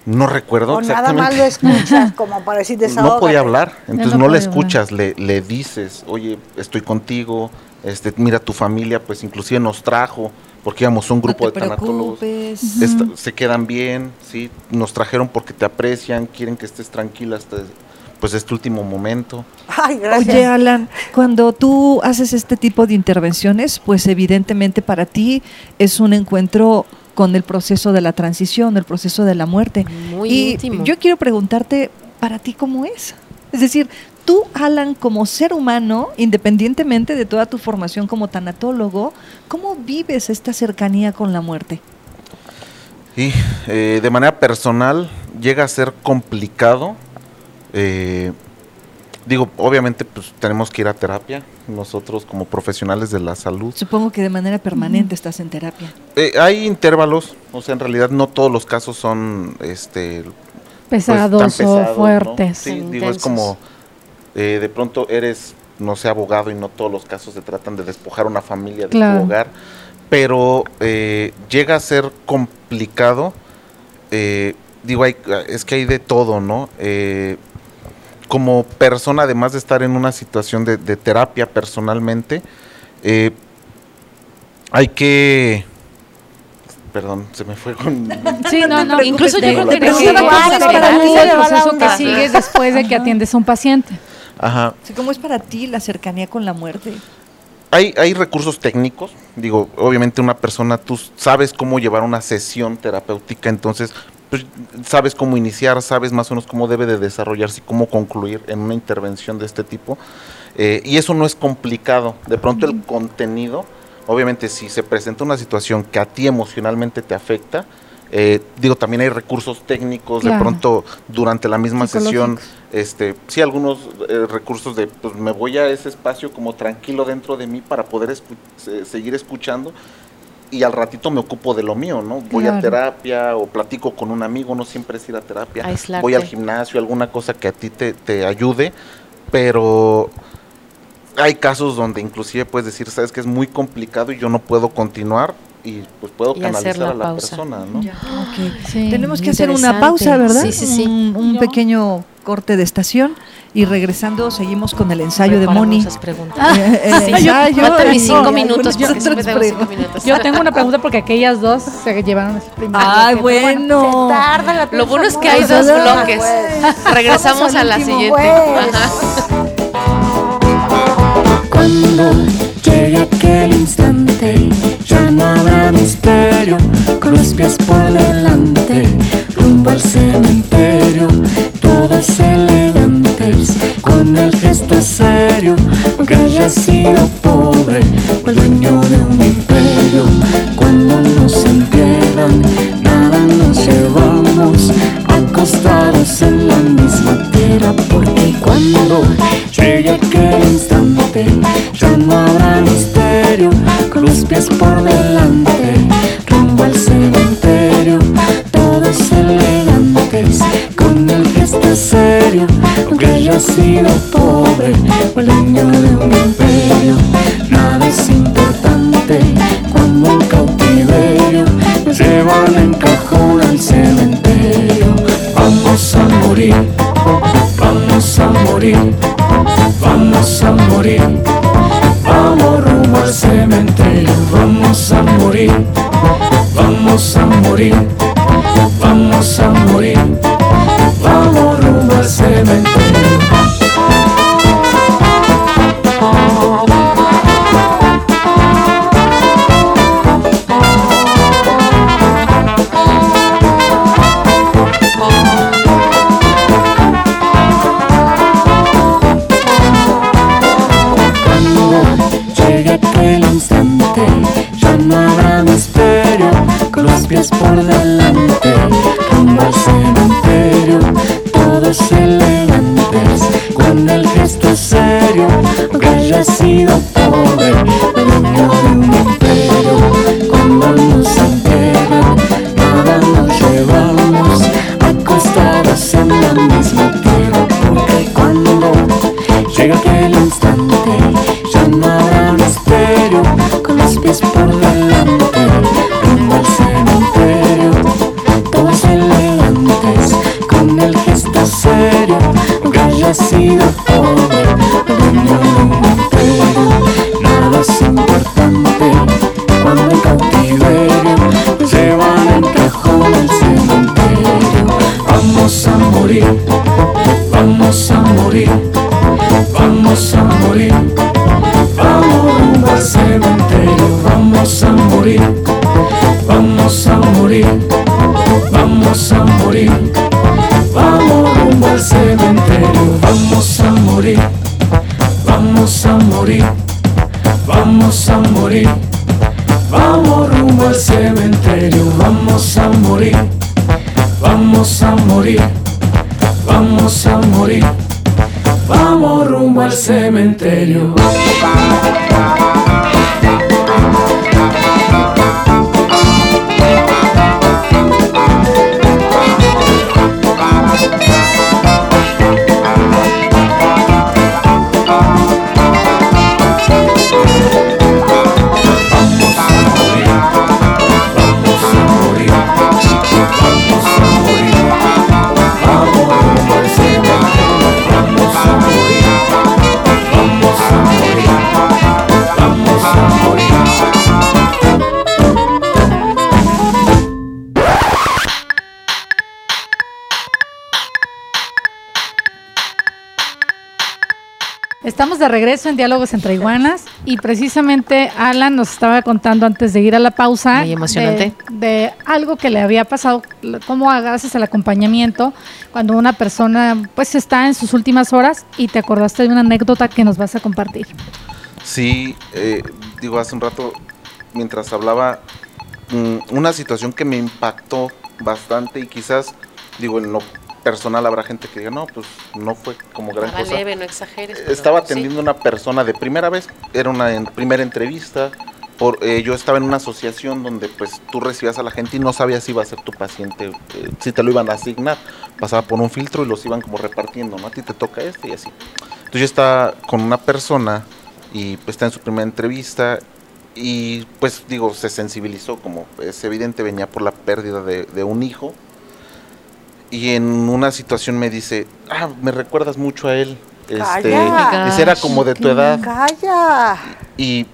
No recuerdo o nada más lo exactamente. escuchas como para decir No podía hablar, entonces no no, le escuchas, le, le dices, oye, estoy contigo, este, mira tu familia, pues inclusive nos trajo, porque íbamos un grupo no te de tanatólogos. preocupes. Esta- se quedan bien, sí, nos trajeron porque te aprecian, quieren que estés tranquila hasta pues este último momento. Ay, gracias. Oye, Alan, cuando tú haces este tipo de intervenciones, pues evidentemente para ti es un encuentro con el proceso de la transición, el proceso de la muerte. Muy y íntimo. yo quiero preguntarte, ¿para ti cómo es? Es decir, tú, Alan, como ser humano, independientemente de toda tu formación como tanatólogo, ¿cómo vives esta cercanía con la muerte? Y eh, de manera personal llega a ser complicado. eh, digo, obviamente pues tenemos que ir a terapia, nosotros como profesionales de la salud. Supongo que de manera permanente estás en terapia. Eh, hay intervalos, o sea, en realidad no todos los casos son este pues, tan Pesados o pesados, ¿no? fuertes. Sí, digo, es como eh, de pronto eres, no sé, abogado y no todos los casos se tratan de despojar a una familia de Claro. tu hogar, pero eh, llega a ser complicado. eh, digo, hay, es que hay de todo, ¿no? Eh, como persona, además de estar en una situación de, de terapia personalmente, eh, hay que... Perdón, se me fue con... Sí, no, no. Incluso yo creo que el proceso que sigues después de que atiendes a un paciente. Ajá. ¿Cómo es para ti la cercanía con la muerte? Hay, hay recursos técnicos, digo, obviamente una persona, tú sabes cómo llevar una sesión terapéutica, entonces pues, sabes cómo iniciar, sabes más o menos cómo debe de desarrollarse y cómo concluir en una intervención de este tipo. Eh, y eso no es complicado, de pronto el contenido, obviamente si se presenta una situación que a ti emocionalmente te afecta, eh, digo, también hay recursos técnicos, de pronto durante la misma sesión, este, sí, algunos eh, recursos de, pues me voy a ese espacio como tranquilo dentro de mí para poder escu- seguir escuchando y al ratito me ocupo de lo mío, ¿no? Voy a terapia o platico con un amigo, no siempre es ir a terapia, Aislarte. voy al gimnasio, alguna cosa que a ti te, te ayude, pero hay casos donde inclusive puedes decir, sabes que es muy complicado y yo no puedo continuar y pues puedo Y hacer canalizar la a la pausa. persona, ¿no? Ok. Sí. Tenemos que hacer una pausa, ¿verdad? Sí, sí, sí. Un, un pequeño corte de estación y regresando seguimos con el ensayo de Moni. muchas preguntas. Eh, el Sí, ensayo, Faltan mis cinco minutos, porque siempre otras tengo cinco minutos. Yo tengo una pregunta porque aquellas dos se llevaron ese primer Ay, bueno. Tarda la Lo bueno es que hay dos bloques. Pues. Regresamos a la siguiente. pues. Ajá. Cuando llegue aquel instante, ya no habrá misterio, con los pies por delante, rumbo al cementerio, todos elegantes, con el gesto serio, aunque haya sido pobre, o el dueño de un imperio, cuando nos entierran, nada nos llevamos, acostados en la misma tierra, porque cuando llegue aquel instante, ya no habrá misterio, con los pies por delante, rumbo al cementerio, todos elegantes, con el gesto serio, aunque haya sido pobre, o el dueño de un imperio, nada es importante, cuando en cautiverio llevan en cajón al cementerio, vamos a morir, vamos a morir, vamos a morir. Vamos rumbo al cementerio, vamos a morir, vamos a morir, vamos a morir, vamos a morir, vamos rumbo al cementerio, vamos a morir, vamos a morir, vamos a morir. Vamos rumbo al cementerio. Estamos de regreso en Diálogos entre Iguanas y precisamente Alan nos estaba contando antes de ir a la pausa Muy emocionante. De, de algo que le había pasado, como gracias al acompañamiento, cuando una persona pues está en sus últimas horas y te acordaste de una anécdota que nos vas a compartir. Sí, eh, digo, hace un rato, mientras hablaba, mm, una situación que me impactó bastante y quizás, digo, en lo personal habrá gente que diga, no, pues no fue como gran cosa. leve, no exageres. Estaba sí. atendiendo una persona de primera vez, era una en- primera entrevista. Por, eh, yo estaba en una asociación donde pues tú recibías a la gente y no sabías si iba a ser tu paciente, eh, si te lo iban a asignar. Pasaba por un filtro y los iban como repartiendo, ¿no? A ti te toca este y así. Entonces yo estaba con una persona y pues, está en su primera entrevista y pues digo, se sensibilizó, como es evidente, venía por la pérdida de, de un hijo y en una situación me dice, ah, me recuerdas mucho a él. Este, Calla. ese era como de tu edad Calla. y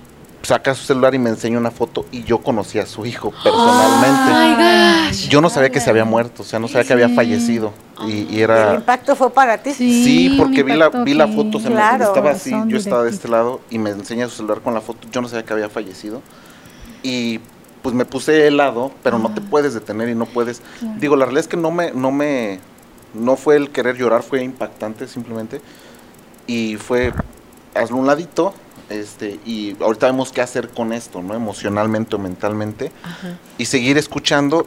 saca su celular y me enseña una foto y yo conocí a su hijo personalmente. my gosh. Yo no sabía que se había muerto, o sea, no sabía que había fallecido. Y, y El era... impacto fue para ti. Sí, un porque vi la, vi la foto, se me- estaba así, yo estaba de este lado y me enseña su celular con la foto, yo no sabía que había fallecido. Y pues me puse helado, pero no te puedes detener y no puedes... Digo, la realidad es que no me, no me, no fue el querer llorar, fue impactante simplemente. Y fue, hazlo un ladito, este, y ahorita vemos qué hacer con esto, ¿no? Emocionalmente o mentalmente Ajá. y seguir escuchando.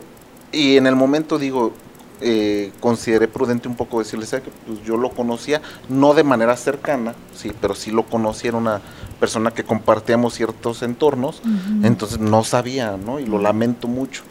Y en el momento digo, eh, consideré prudente un poco decirle, "Sabe que, pues yo lo conocía, no de manera cercana, sí, pero sí lo conocía, era una persona que compartíamos ciertos entornos, entonces no sabía, ¿no? Y lo lamento mucho.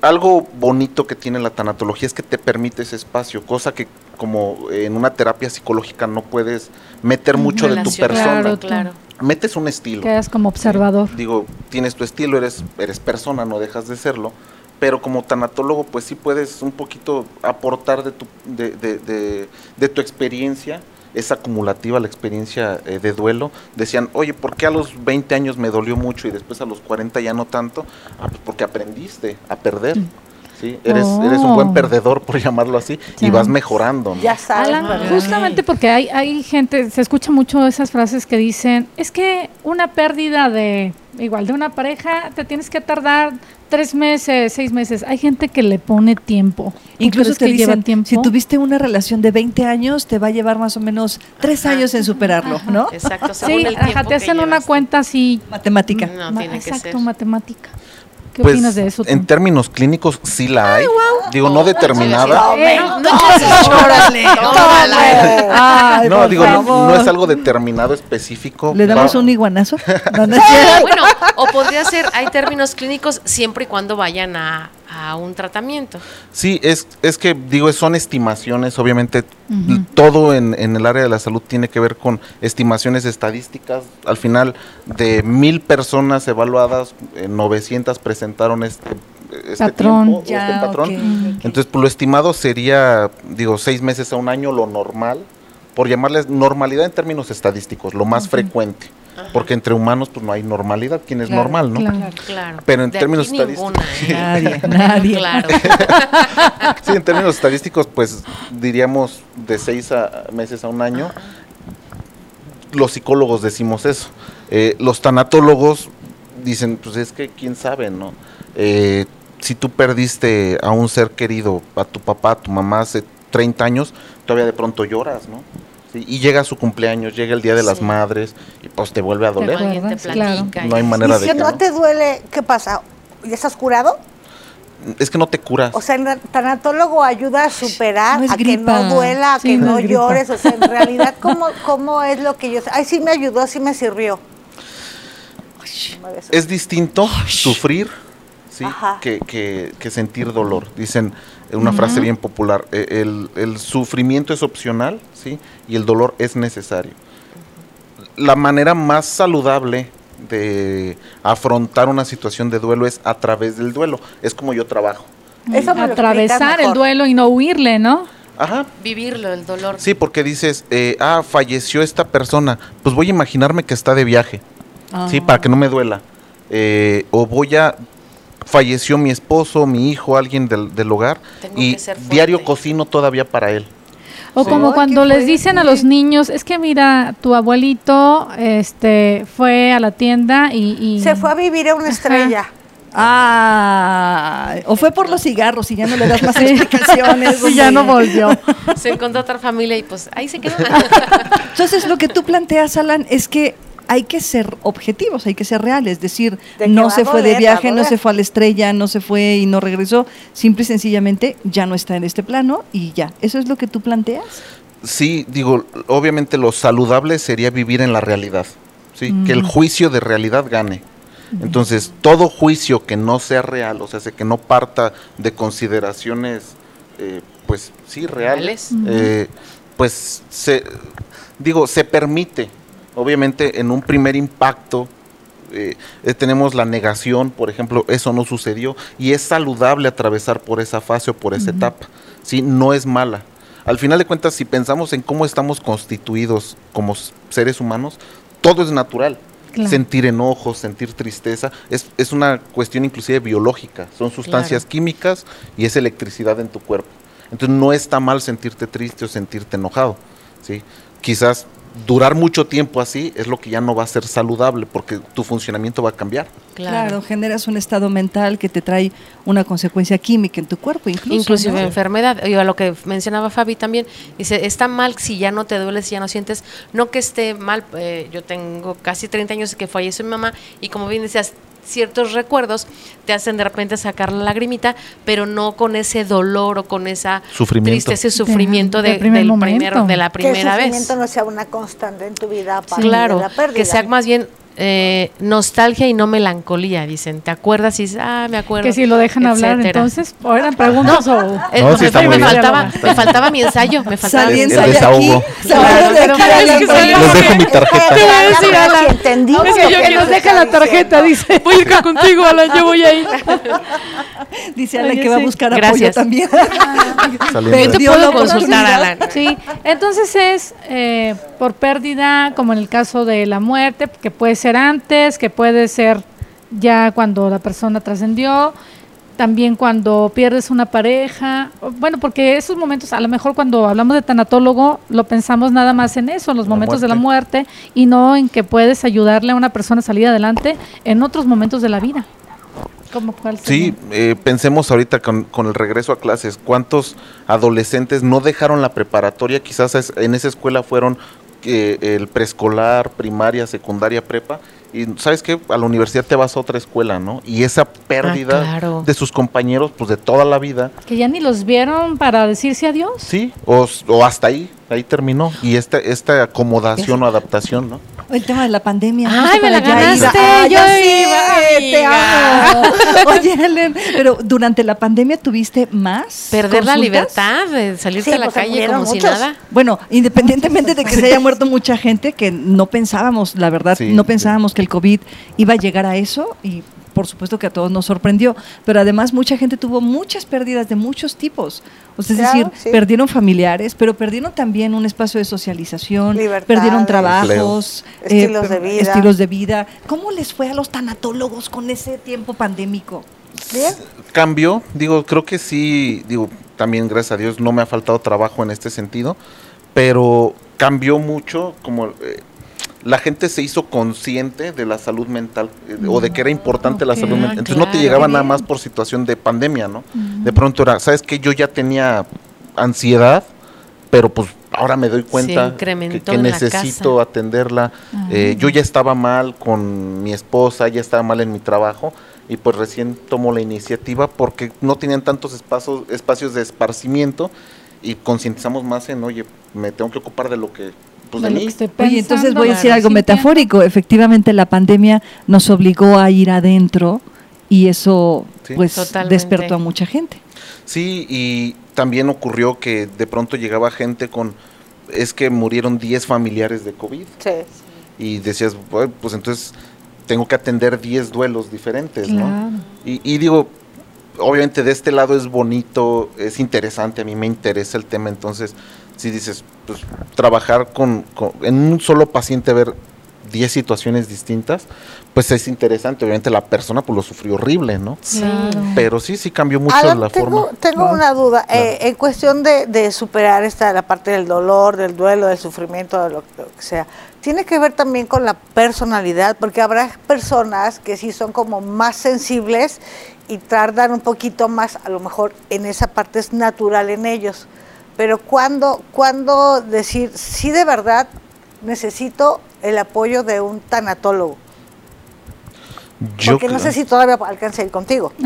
Algo bonito que tiene la tanatología es que te permite ese espacio, cosa que como en una terapia psicológica no puedes meter mucho de tu persona. Claro, Claro. Metes un estilo. Quedas como observador. Digo, tienes tu estilo, eres, eres persona, no dejas de serlo, pero como tanatólogo, pues sí puedes un poquito aportar de tu, de, de- de- de tu experiencia, es acumulativa la experiencia eh, de duelo. Decían, oye, ¿por qué a los 20 años me dolió mucho y después a los 40 ya no tanto? Ah, pues porque aprendiste a perder. ¿Sí? Eres, eres un buen Oh. perdedor, por llamarlo así, y vas mejorando. ¿no? Ya sabes. Justamente porque hay, hay gente, se escucha mucho esas frases que dicen, es que una pérdida de, igual, de una pareja, te tienes que tardar tres meses, seis meses. Hay gente que le pone tiempo. ¿Tú Incluso te que lleva dicen, tiempo? si tuviste una relación de 20 años, te va a llevar más o menos tres Ajá. años en superarlo, ¿no? Exacto, según Sí, el ajá, te hacen una cuenta así. Matemática. No, ma- tiene que exacto, ser. matemática. ¿Qué Pues, opinas de eso? tú? en términos clínicos sí la hay, digo, no determinada. No, digo, no, es algo determinado específico. ¿Le damos Va- un iguanazo? No, no. Bueno, o podría ser, hay términos clínicos siempre y cuando vayan a, a un tratamiento. Sí, es, es que digo, son estimaciones, obviamente todo en, en el área de la salud tiene que ver con estimaciones estadísticas. Al final, de mil personas evaluadas, eh, 900 presentaron este, este Patrón. tiempo, este Ya, patrón. Entonces, pues, lo estimado sería, digo, seis meses a un año, lo normal, por llamarles normalidad en términos estadísticos, lo más frecuente. Porque entre humanos, pues no hay normalidad, ¿quién es Claro, normal, no? claro. Claro. Pero en De términos aquí ninguna, ¿eh? Nadie, nadie. Claro. Sí, en términos estadísticos, pues diríamos de seis a- meses a un año. Los psicólogos decimos eso. Eh, los tanatólogos dicen, pues es que quién sabe, ¿no? Eh, si tú perdiste a un ser querido, a tu papá, a tu mamá hace 30 años, todavía de pronto lloras, ¿no? Sí, y llega su cumpleaños, llega el Día de las Sí. Madres, y pues te vuelve a doler. Claro. No hay manera Y de si que no no. te duele, ¿qué pasa? ¿Ya estás curado? Es que no te curas. O sea, el tanatólogo ayuda a superar, No a que no duela, a Sí, que no llores. O sea, en realidad, ¿cómo, ¿cómo es lo que yo... Ay, sí me ayudó, sí me sirvió. es distinto sufrir ¿sí? Que, que- que sentir dolor. Dicen una frase bien popular, eh, el, el sufrimiento es opcional ¿sí? y el dolor es necesario. La manera más saludable de afrontar una situación de duelo es a través del duelo. Es como yo trabajo. Eso me Atravesar el duelo y no huirle, ¿no? Ajá. Vivirlo, el dolor. Sí, porque dices, eh, ah, falleció esta persona, pues voy a imaginarme que está de viaje. Sí, para que no me duela. Eh, o voy a. Falleció mi esposo, mi hijo, alguien del, del hogar. Tengo y que ser fuerte. diario cocino todavía para él. O Sí. como Ay, cuando les dicen a los niños, es que mira, tu abuelito este fue a la tienda y... y- Se fue a vivir a una estrella. Ah, o fue por los cigarros y ya no le das más Sí. explicaciones. Sí, ya no volvió. Se encontró otra familia y pues ahí se quedó. Entonces, lo que tú planteas, Alan, es que hay que ser objetivos, hay que ser reales, es decir, De no se fue de viaje, no se fue a la estrella, no se fue y no regresó, simple y sencillamente ya no está en este plano y ya. ¿Eso es lo que tú planteas? Sí, digo, obviamente lo saludable sería vivir en la realidad. Sí, que el juicio de realidad gane. Entonces, todo juicio que no sea real, o sea, que no parta de consideraciones, eh, pues sí, reales, Reales. eh, pues se, digo, se permite. Obviamente en un primer impacto eh, eh, tenemos la negación, por ejemplo, eso no sucedió y es saludable atravesar por esa fase o por esa etapa, ¿sí? No es mala. Al final de cuentas, si pensamos en cómo estamos constituidos como seres humanos, todo es natural. Claro. Sentir enojo, sentir tristeza, es, es una cuestión inclusive biológica. Son sustancias químicas y es electricidad en tu cuerpo. Entonces no está mal sentirte triste o sentirte enojado. ¿sí? Quizás durar mucho tiempo así es lo que ya no va a ser saludable porque tu funcionamiento va a cambiar. Claro. generas un estado mental que te trae una consecuencia química en tu cuerpo, incluso. Inclusive ¿no? enfermedad. Y a lo que mencionaba Fabi también, dice, está mal si ya no te duele, si ya no sientes, no que esté mal, eh, yo tengo casi 30 años que falleció mi mamá y como bien decías, ciertos recuerdos te hacen de repente sacar la lagrimita, pero no con ese dolor o con esa Sufrimiento. tristeza y sufrimiento del de, primer del primer- de la que el primera vez. sufrimiento no sea una constante en tu vida aparte Claro, de la pérdida. que sea más bien eh, nostalgia y no melancolía, dicen. ¿Te acuerdas? Y dices, ah, me acuerdo. Que si lo dejan hablar, etcétera. entonces, ¿o eran preguntas o...? Eh, No, no, sí me, está muy me bien. faltaba, me faltaba mi ensayo, me faltaba mi de ensayo. aquí, desahogo. saliendo de aquí, salga- Les dejo mi tarjeta. Te a entendimos es que nos deja la tarjeta, dice. Voy a ir contigo, Alan, yo voy ahí. Dice Alan Oye, que va a sí. buscar apoyo Gracias. también. Saliendo. Yo te Perdió puedo la consultar, oportunidad. Alan. Sí, entonces es eh, por pérdida, como en el caso de la muerte, que puede ser antes, que puede ser ya cuando la persona trascendió, también cuando pierdes una pareja, bueno, porque esos momentos, a lo mejor cuando hablamos de tanatólogo, lo pensamos nada más en eso, en los La momentos de la muerte, y no en que puedes ayudarle a una persona a salir adelante en otros momentos de la vida. ¿Cómo cuál Sí, eh, pensemos ahorita con, con el regreso a clases, ¿cuántos adolescentes no dejaron la preparatoria? Quizás en esa escuela fueron eh, el preescolar, primaria, secundaria, prepa, y sabes que a la universidad te vas a otra escuela, ¿no? Y esa pérdida claro. de sus compañeros, pues de toda la vida, Que ya ni los vieron para decirse adiós. sí, o, hasta ahí, ahí terminó. Y esta, esta acomodación o adaptación, ¿no? El tema de la pandemia. Ay, me la ganaste, Ah, yo iba, te amiga. amo. Oye, Helen, pero durante la pandemia tuviste más Perder la libertad, de salirte Sí, a la pues, calle como si nada. Bueno, independientemente de que se haya muerto mucha gente, que no pensábamos, la verdad, Sí, no sí. Que el COVID iba a llegar a eso y por supuesto que a todos nos sorprendió, pero además mucha gente tuvo muchas pérdidas de muchos tipos. O sea, es Claro, decir, sí. perdieron familiares, pero perdieron también un espacio de socialización, Libertades. perdieron trabajos, eh, Estilos de vida. estilos de vida. ¿Cómo les fue a los tanatólogos con ese tiempo pandémico? Bien. Cambió, digo, creo que sí, digo, también gracias a Dios no me ha faltado trabajo en este sentido, pero cambió mucho como eh, la gente se hizo consciente de la salud mental eh, o de que era importante la salud mental. Ah, Entonces no te llegaba nada más por situación de pandemia, ¿no? De pronto era, ¿sabes qué? Yo ya tenía ansiedad, pero pues ahora me doy cuenta que, necesito atenderla. Eh, yo ya estaba mal con mi esposa, ya estaba mal en mi trabajo y pues recién tomo la iniciativa porque no tenían tantos espacios, espacios de esparcimiento y concientizamos más en, oye, me tengo que ocupar de lo que, pues de, De lo que Oye, entonces voy a decir algo sí, metafórico. Efectivamente, la pandemia nos obligó a ir adentro y eso, Sí. pues, Totalmente. despertó a mucha gente. Sí, y también ocurrió que de pronto llegaba gente con, es que murieron 10 familiares de COVID Sí. y decías, "Bueno, pues entonces tengo que atender 10 duelos diferentes, ¿no? Claro. Y, y digo, obviamente de este lado es bonito, es interesante, a mí me interesa el tema, entonces si dices, pues trabajar con, con- en un solo paciente, ver 10 situaciones distintas, pues es interesante, obviamente la persona pues lo sufrió horrible, ¿no? Claro. Pero sí, sí cambió mucho Alan, la tengo, forma. tengo una duda. Claro. Eh, en cuestión de, de superar esta la parte del dolor, del duelo, del sufrimiento, de lo, lo que sea, tiene que ver también con la personalidad, porque habrá personas que sí son como más sensibles y tardan un poquito más, a lo mejor en esa parte es natural en ellos. Pero cuando, cuando decir, sí de verdad necesito el apoyo de un tanatólogo. Yo, Porque no sé si todavía alcance a ir contigo.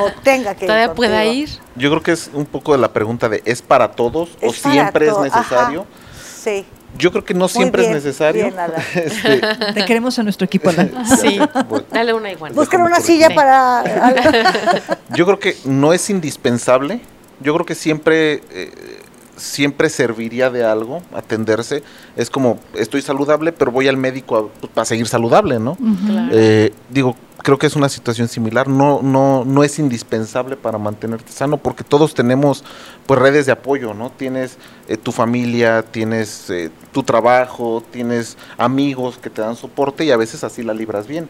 o tenga que ir Todavía pueda ir. yo creo que es un poco de la pregunta de, ¿es para todos o para siempre es necesario? ajá, Sí. Yo creo que no siempre bien, es necesario. bien. Este, Te queremos en nuestro equipo, Alan. Sí, Bueno. dale una igual. Busquen Déjame una silla para... Yo creo que no es indispensable. Yo creo que siempre eh, siempre serviría de algo atenderse. Es como, estoy saludable, pero voy al médico a- pues, para seguir saludable, ¿no? Claro. Eh, digo, creo que es una situación similar. No, no, no es indispensable para mantenerte sano, porque todos tenemos pues redes de apoyo, ¿no? Tienes eh, tu familia, tienes eh, tu trabajo, tienes amigos que te dan soporte y a veces así la libras bien.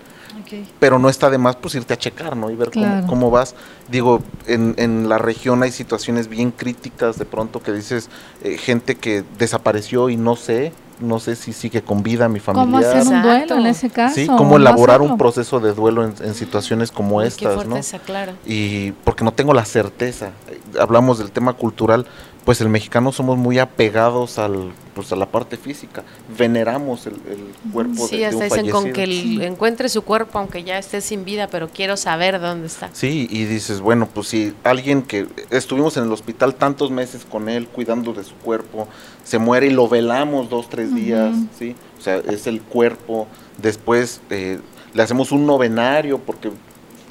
Pero no está de más pues irte a checar, ¿no? Y ver cómo- cómo, vas. Digo, en, en la región hay situaciones bien críticas de pronto que dices eh, gente que desapareció y no sé, no sé si sigue con vida mi familia. ¿Cómo hacer un Exacto. duelo en ese caso? Sí, cómo elaborar un proceso de duelo en, en situaciones como Uy, Qué estas, ¿no? claro. Y porque no tengo la certeza. Hablamos del tema cultural, pues el mexicano somos muy apegados al, pues a la parte física. Veneramos el, el cuerpo de, Sí, de hasta un dicen con fallecido. que el- encuentre su cuerpo aunque ya esté sin vida, pero quiero saber dónde está. Sí, y dices, bueno, pues si alguien que estuvimos en el hospital tantos meses con él, cuidando de su cuerpo, se muere y lo velamos dos, tres días, ¿sí? O sea, es el cuerpo. Después eh, le hacemos un novenario porque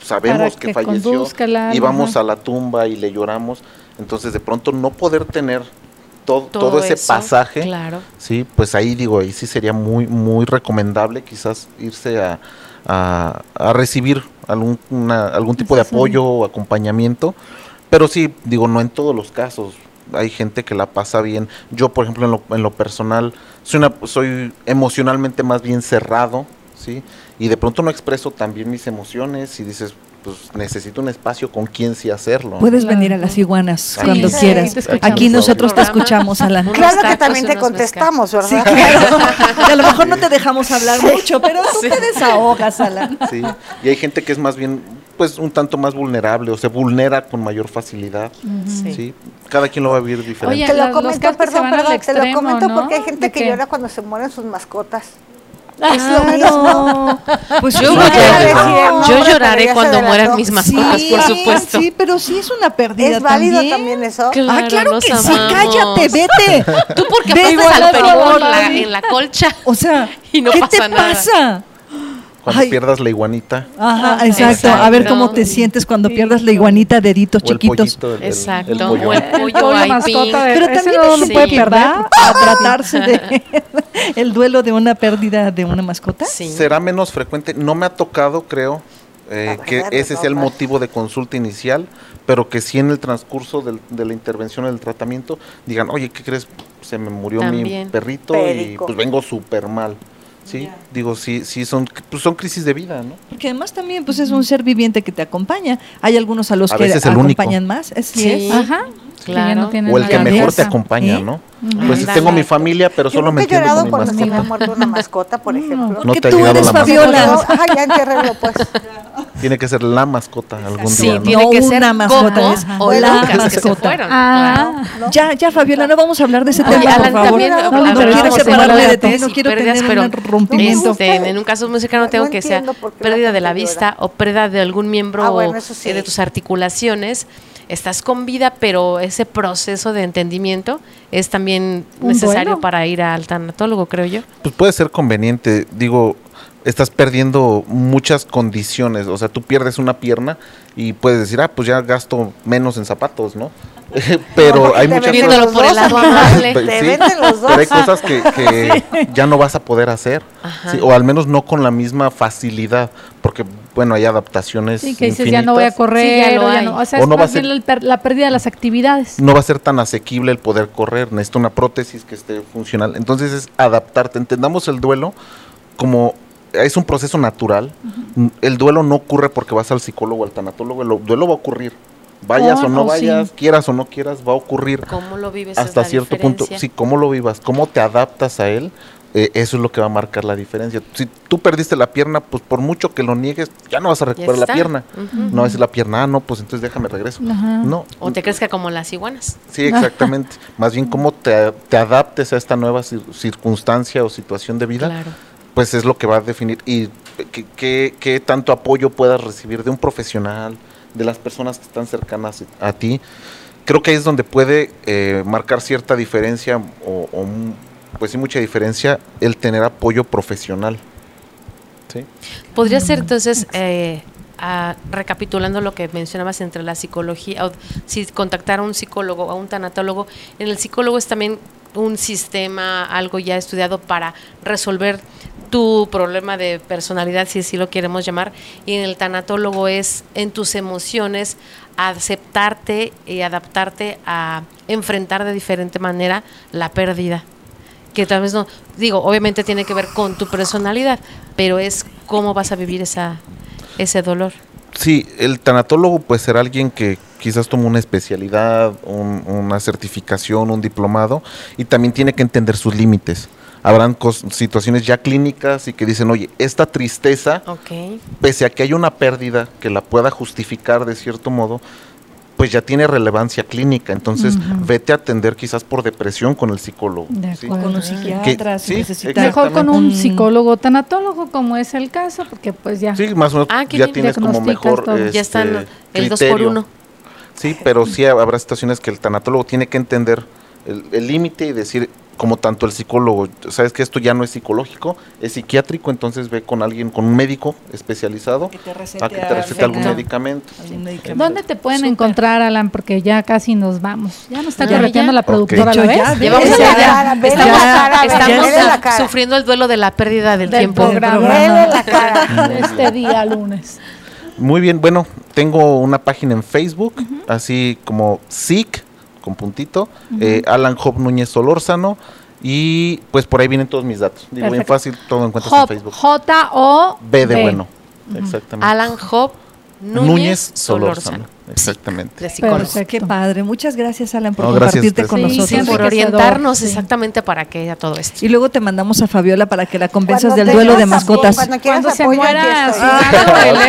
sabemos que, que falleció y vamos a la tumba y le lloramos. Entonces, de pronto, no poder tener todo, Todo todo ese eso, pasaje, claro. Sí, pues ahí digo, ahí sí sería muy, muy recomendable quizás irse a, a- a recibir algún, una- algún tipo de apoyo o acompañamiento. Pero sí, digo, no en todos los casos. Hay gente que la pasa bien. Yo, por ejemplo, en lo, en lo personal, soy, una, soy emocionalmente más bien cerrado, ¿sí? Y de pronto no expreso también mis emociones y dices, pues necesito un espacio con quien sí hacerlo. Puedes Claro. venir a las iguanas Sí, cuando sí, quieras. Aquí nosotros te escuchamos, Alan. Claro que también te contestamos, ¿verdad? Sí, claro. Y a lo mejor no te dejamos hablar mucho, pero tú te desahogas, Alan. Sí, y hay gente que es más bien, pues, un tanto más vulnerable o se vulnera con mayor facilidad. Sí. Sí, cada quien lo va a vivir diferente. Oye, Te lo los comento, perdón, perdón, te lo extremo, comento ¿no? porque hay gente ¿De que qué? llora cuando se mueren sus mascotas. Claro. Pues Yo, voy a Yo lloraré cuando mueran mis mascotas, por supuesto. Sí, pero sí es una pérdida ¿Es válido también. también eso? Claro, ah, claro que sí, cállate, vete. Tú porque pasas al todo, en la, Mami. en la colcha. O sea, Y no ¿qué pasa te nada. pasa? Cuando Ay. pierdas la iguanita Ajá, exacto. A ver cómo te sientes cuando pierdas la iguanita, deditos o el chiquitos. pollito, el, el- Exacto. el pollo. O el El pollo pollo ahí, mascota de- Pero también no se Sí. puede perder a tratarse de el duelo de una pérdida de una mascota. Sí. Será menos frecuente. No me ha tocado, creo, eh, que ese sea el motivo de consulta inicial, pero que sí en el transcurso del- de la intervención, del tratamiento, digan, oye, ¿qué crees? Se me murió También. mi perrito Perico. y pues vengo súper mal. Sí, digo, sí, sí, son, pues son crisis de vida, ¿no? Porque además también pues es un ser viviente que te acompaña. Hay algunos a los A que veces el único. acompañan más. Así Sí. es. Ajá. Claro. no O el que mejor te acompaña, ¿Sí? ¿no? Pues Ándale. tengo mi familia, pero solo me entiendo con mi cuando se me ha mascota. muerto una mascota, por ejemplo. No Porque te ha tú llegado eres la mascota. Fabiola. No, ajá, ya entiérrenlo, pues. Tiene que ser la mascota algún Sí, día, ¿no? tiene No que ser una mascota, es o la Lucas que se mascota. fueron. Ah, Ya, ya, Fabiola, no vamos a hablar de ese Oye, tema, Alan, por favor. también No, no, quiero separarme de ti, no quiero pérdidas, tener pero un rompimiento. este, en un caso musical no tengo No que sea pérdida de la vista o pérdida de algún miembro Ah, bueno, sí. eh, de tus articulaciones. Estás con vida, pero ese proceso de entendimiento es también necesario para ir al tanatólogo, creo yo. Pues puede ser conveniente, digo, estás perdiendo muchas condiciones, o sea, tú pierdes una pierna y puedes decir, ah, pues ya gasto menos en zapatos, ¿no? pero hay muchas los por el lado amable. Te sí, venden los dos. Pero hay cosas que, que ya no vas a poder hacer, sí, o al menos no con la misma facilidad, porque, bueno, hay adaptaciones Sí, que dices, ya no voy a correr. Sí, ya lo o ya no- o sea, O es no va a ser- el per- la pérdida de las actividades. no va a ser tan asequible el poder correr, necesita una prótesis que esté funcional. Entonces es adaptarte, entendamos el duelo como es un proceso natural. El duelo no ocurre porque vas al psicólogo o al tanatólogo, el duelo va a ocurrir. Vayas Oh, o no oh, sí. vayas, quieras o no quieras, va a ocurrir ¿Cómo lo vives? es hasta cierto punto. Sí, cómo lo vivas, cómo te adaptas a él, eh, eso es lo que va a marcar la diferencia. Si tú perdiste la pierna, pues por mucho que lo niegues, ya no vas a recuperar la pierna. No decir la pierna, ah, no, pues entonces déjame regreso. No. O te crees que como las iguanas. Sí, exactamente. Más bien cómo te, te adaptes a esta nueva cir- circunstancia o situación de vida, Claro. Pues es lo que va a definir y qué- qué qué tanto apoyo puedas recibir de un profesional, de las personas que están cercanas a ti. Creo que ahí es donde puede eh, marcar cierta diferencia o, pues sí mucha diferencia el tener apoyo profesional. ¿sí? Podría ser entonces eh, recapitulando lo que mencionabas entre la psicología, o si contactar a un psicólogo o a un tanatólogo, en el psicólogo es también un sistema, algo ya estudiado para resolver tu problema de personalidad, si así lo queremos llamar, y en el tanatólogo es en tus emociones aceptarte y adaptarte a enfrentar de diferente manera la pérdida. Que tal vez no, digo, obviamente tiene que ver con tu personalidad, pero es cómo vas a vivir esa, ese dolor. Sí, el tanatólogo puede ser alguien que quizás toma una especialidad, un- una certificación, un diplomado, y también tiene que entender sus límites. Habrán situaciones ya clínicas y que dicen, oye, esta tristeza, pese a que hay una pérdida que la pueda justificar de cierto modo, pues ya tiene relevancia clínica. Entonces, vete a atender quizás por depresión con el psicólogo. De ¿sí? O con un psiquiatra, Que- si sí, necesita. Mejor con un psicólogo tanatólogo, como es el caso, porque pues ya. Sí, más o menos Ah, ya bien. tienes como Diagnosticas mejor este, ya están el dos por criterio. uno. Sí, pero sí habrá situaciones que el tanatólogo tiene que entender el límite y decir, como tanto el psicólogo, sabes que esto ya no es psicológico, es psiquiátrico, entonces ve con alguien, con un médico especializado Que te recete a que te recete algún medicamento. Algún medicamento. ¿Dónde te pueden encontrar, Alan? Porque ya casi nos vamos. Ya nos está Ya, correteando ya. la productora, Ok. ¿la De hecho, ves? ya, Llevamos ya- la cara, vele estamos, sufriendo el duelo de la pérdida del, Del tiempo. programa. La cara. Este día lunes. Muy bien, bueno, tengo una página en Facebook, así como SIC, con puntito, eh, Alan Job Núñez Solórzano, y pues por ahí vienen todos mis datos. Digo, bien fácil, todo encuentras en Hop, Facebook. J-O. B de bueno, exactamente. Alan Job Núñez, Núñez Solórzano. Solórzano, exactamente. De psicólogo. Perfecto. Qué padre. Muchas gracias, Alan, por No, compartirte con Sí, nosotros. Sí, por orientarnos sí. exactamente para que a todo esto. Y luego te mandamos a Fabiola para que la convenzas Cuando del duelo de mascotas. Cuando quieras Cuando se muera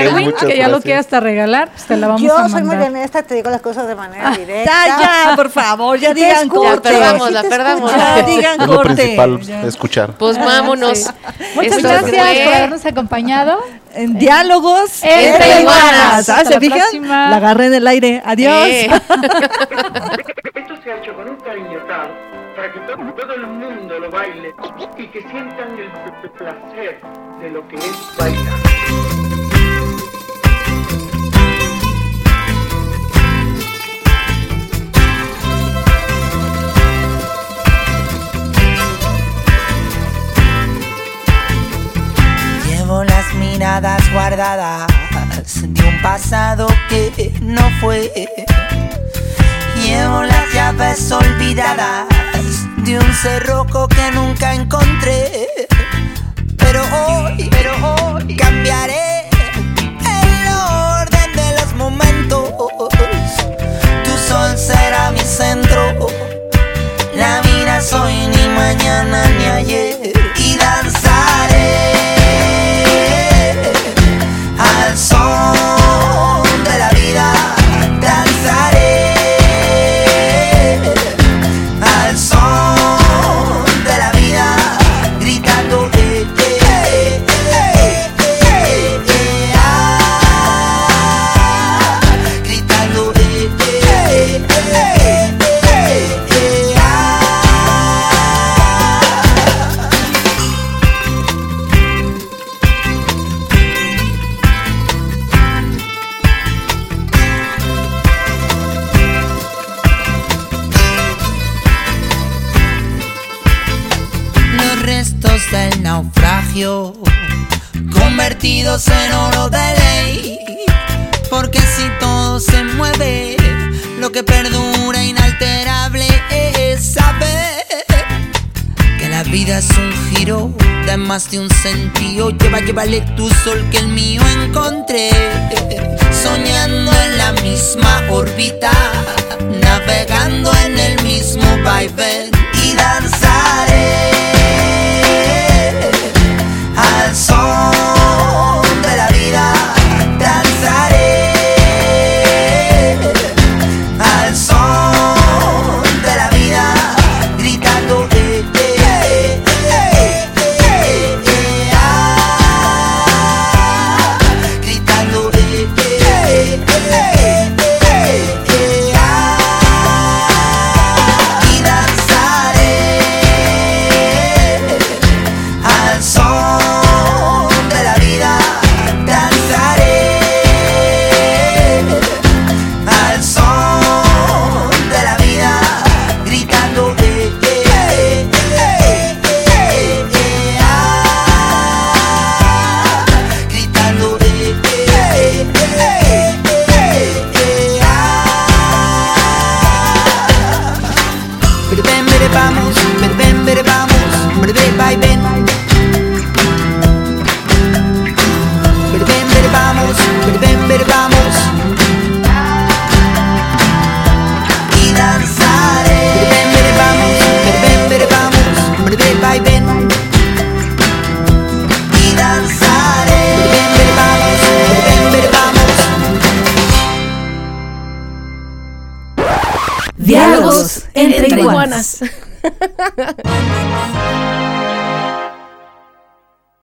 Erwin, muchas que ya lo quiere hasta regalar, pues te la vamos Yo a soy muy mandar. honesta, te digo las cosas de manera directa. Ya, ya, por favor, ya digan corte. sí te perdamos. Ya digan Es lo corte. principal, Ya. escuchar. Pues vámonos. Sí. Muchas gracias por habernos acompañado. En diálogos Entre iguanas. Ah, ¿se la fijan? próxima. La agarré en el aire. Adiós. Eh. Esto se ha hecho con un cariño tal para que todo, todo el mundo lo baile y que sientan el placer de lo que es bailar. Llevo las miradas guardadas de un pasado que no fue. Llevo las llaves olvidadas de un cerrojo que nunca encontré. Pero hoy, pero hoy cambiaré el orden de los momentos. Tu sol será mi centro. La vida es hoy ni mañana ni ayer y danzaré los restos del naufragio convertidos en oro de ley. Porque si todo se mueve, lo que perdura inalterable es saber que la vida es un giro de más de un sentido. Lleva, llévale tu sol que el mío encontré. Soñando en la misma órbita, navegando en el mismo vaivén y danzaré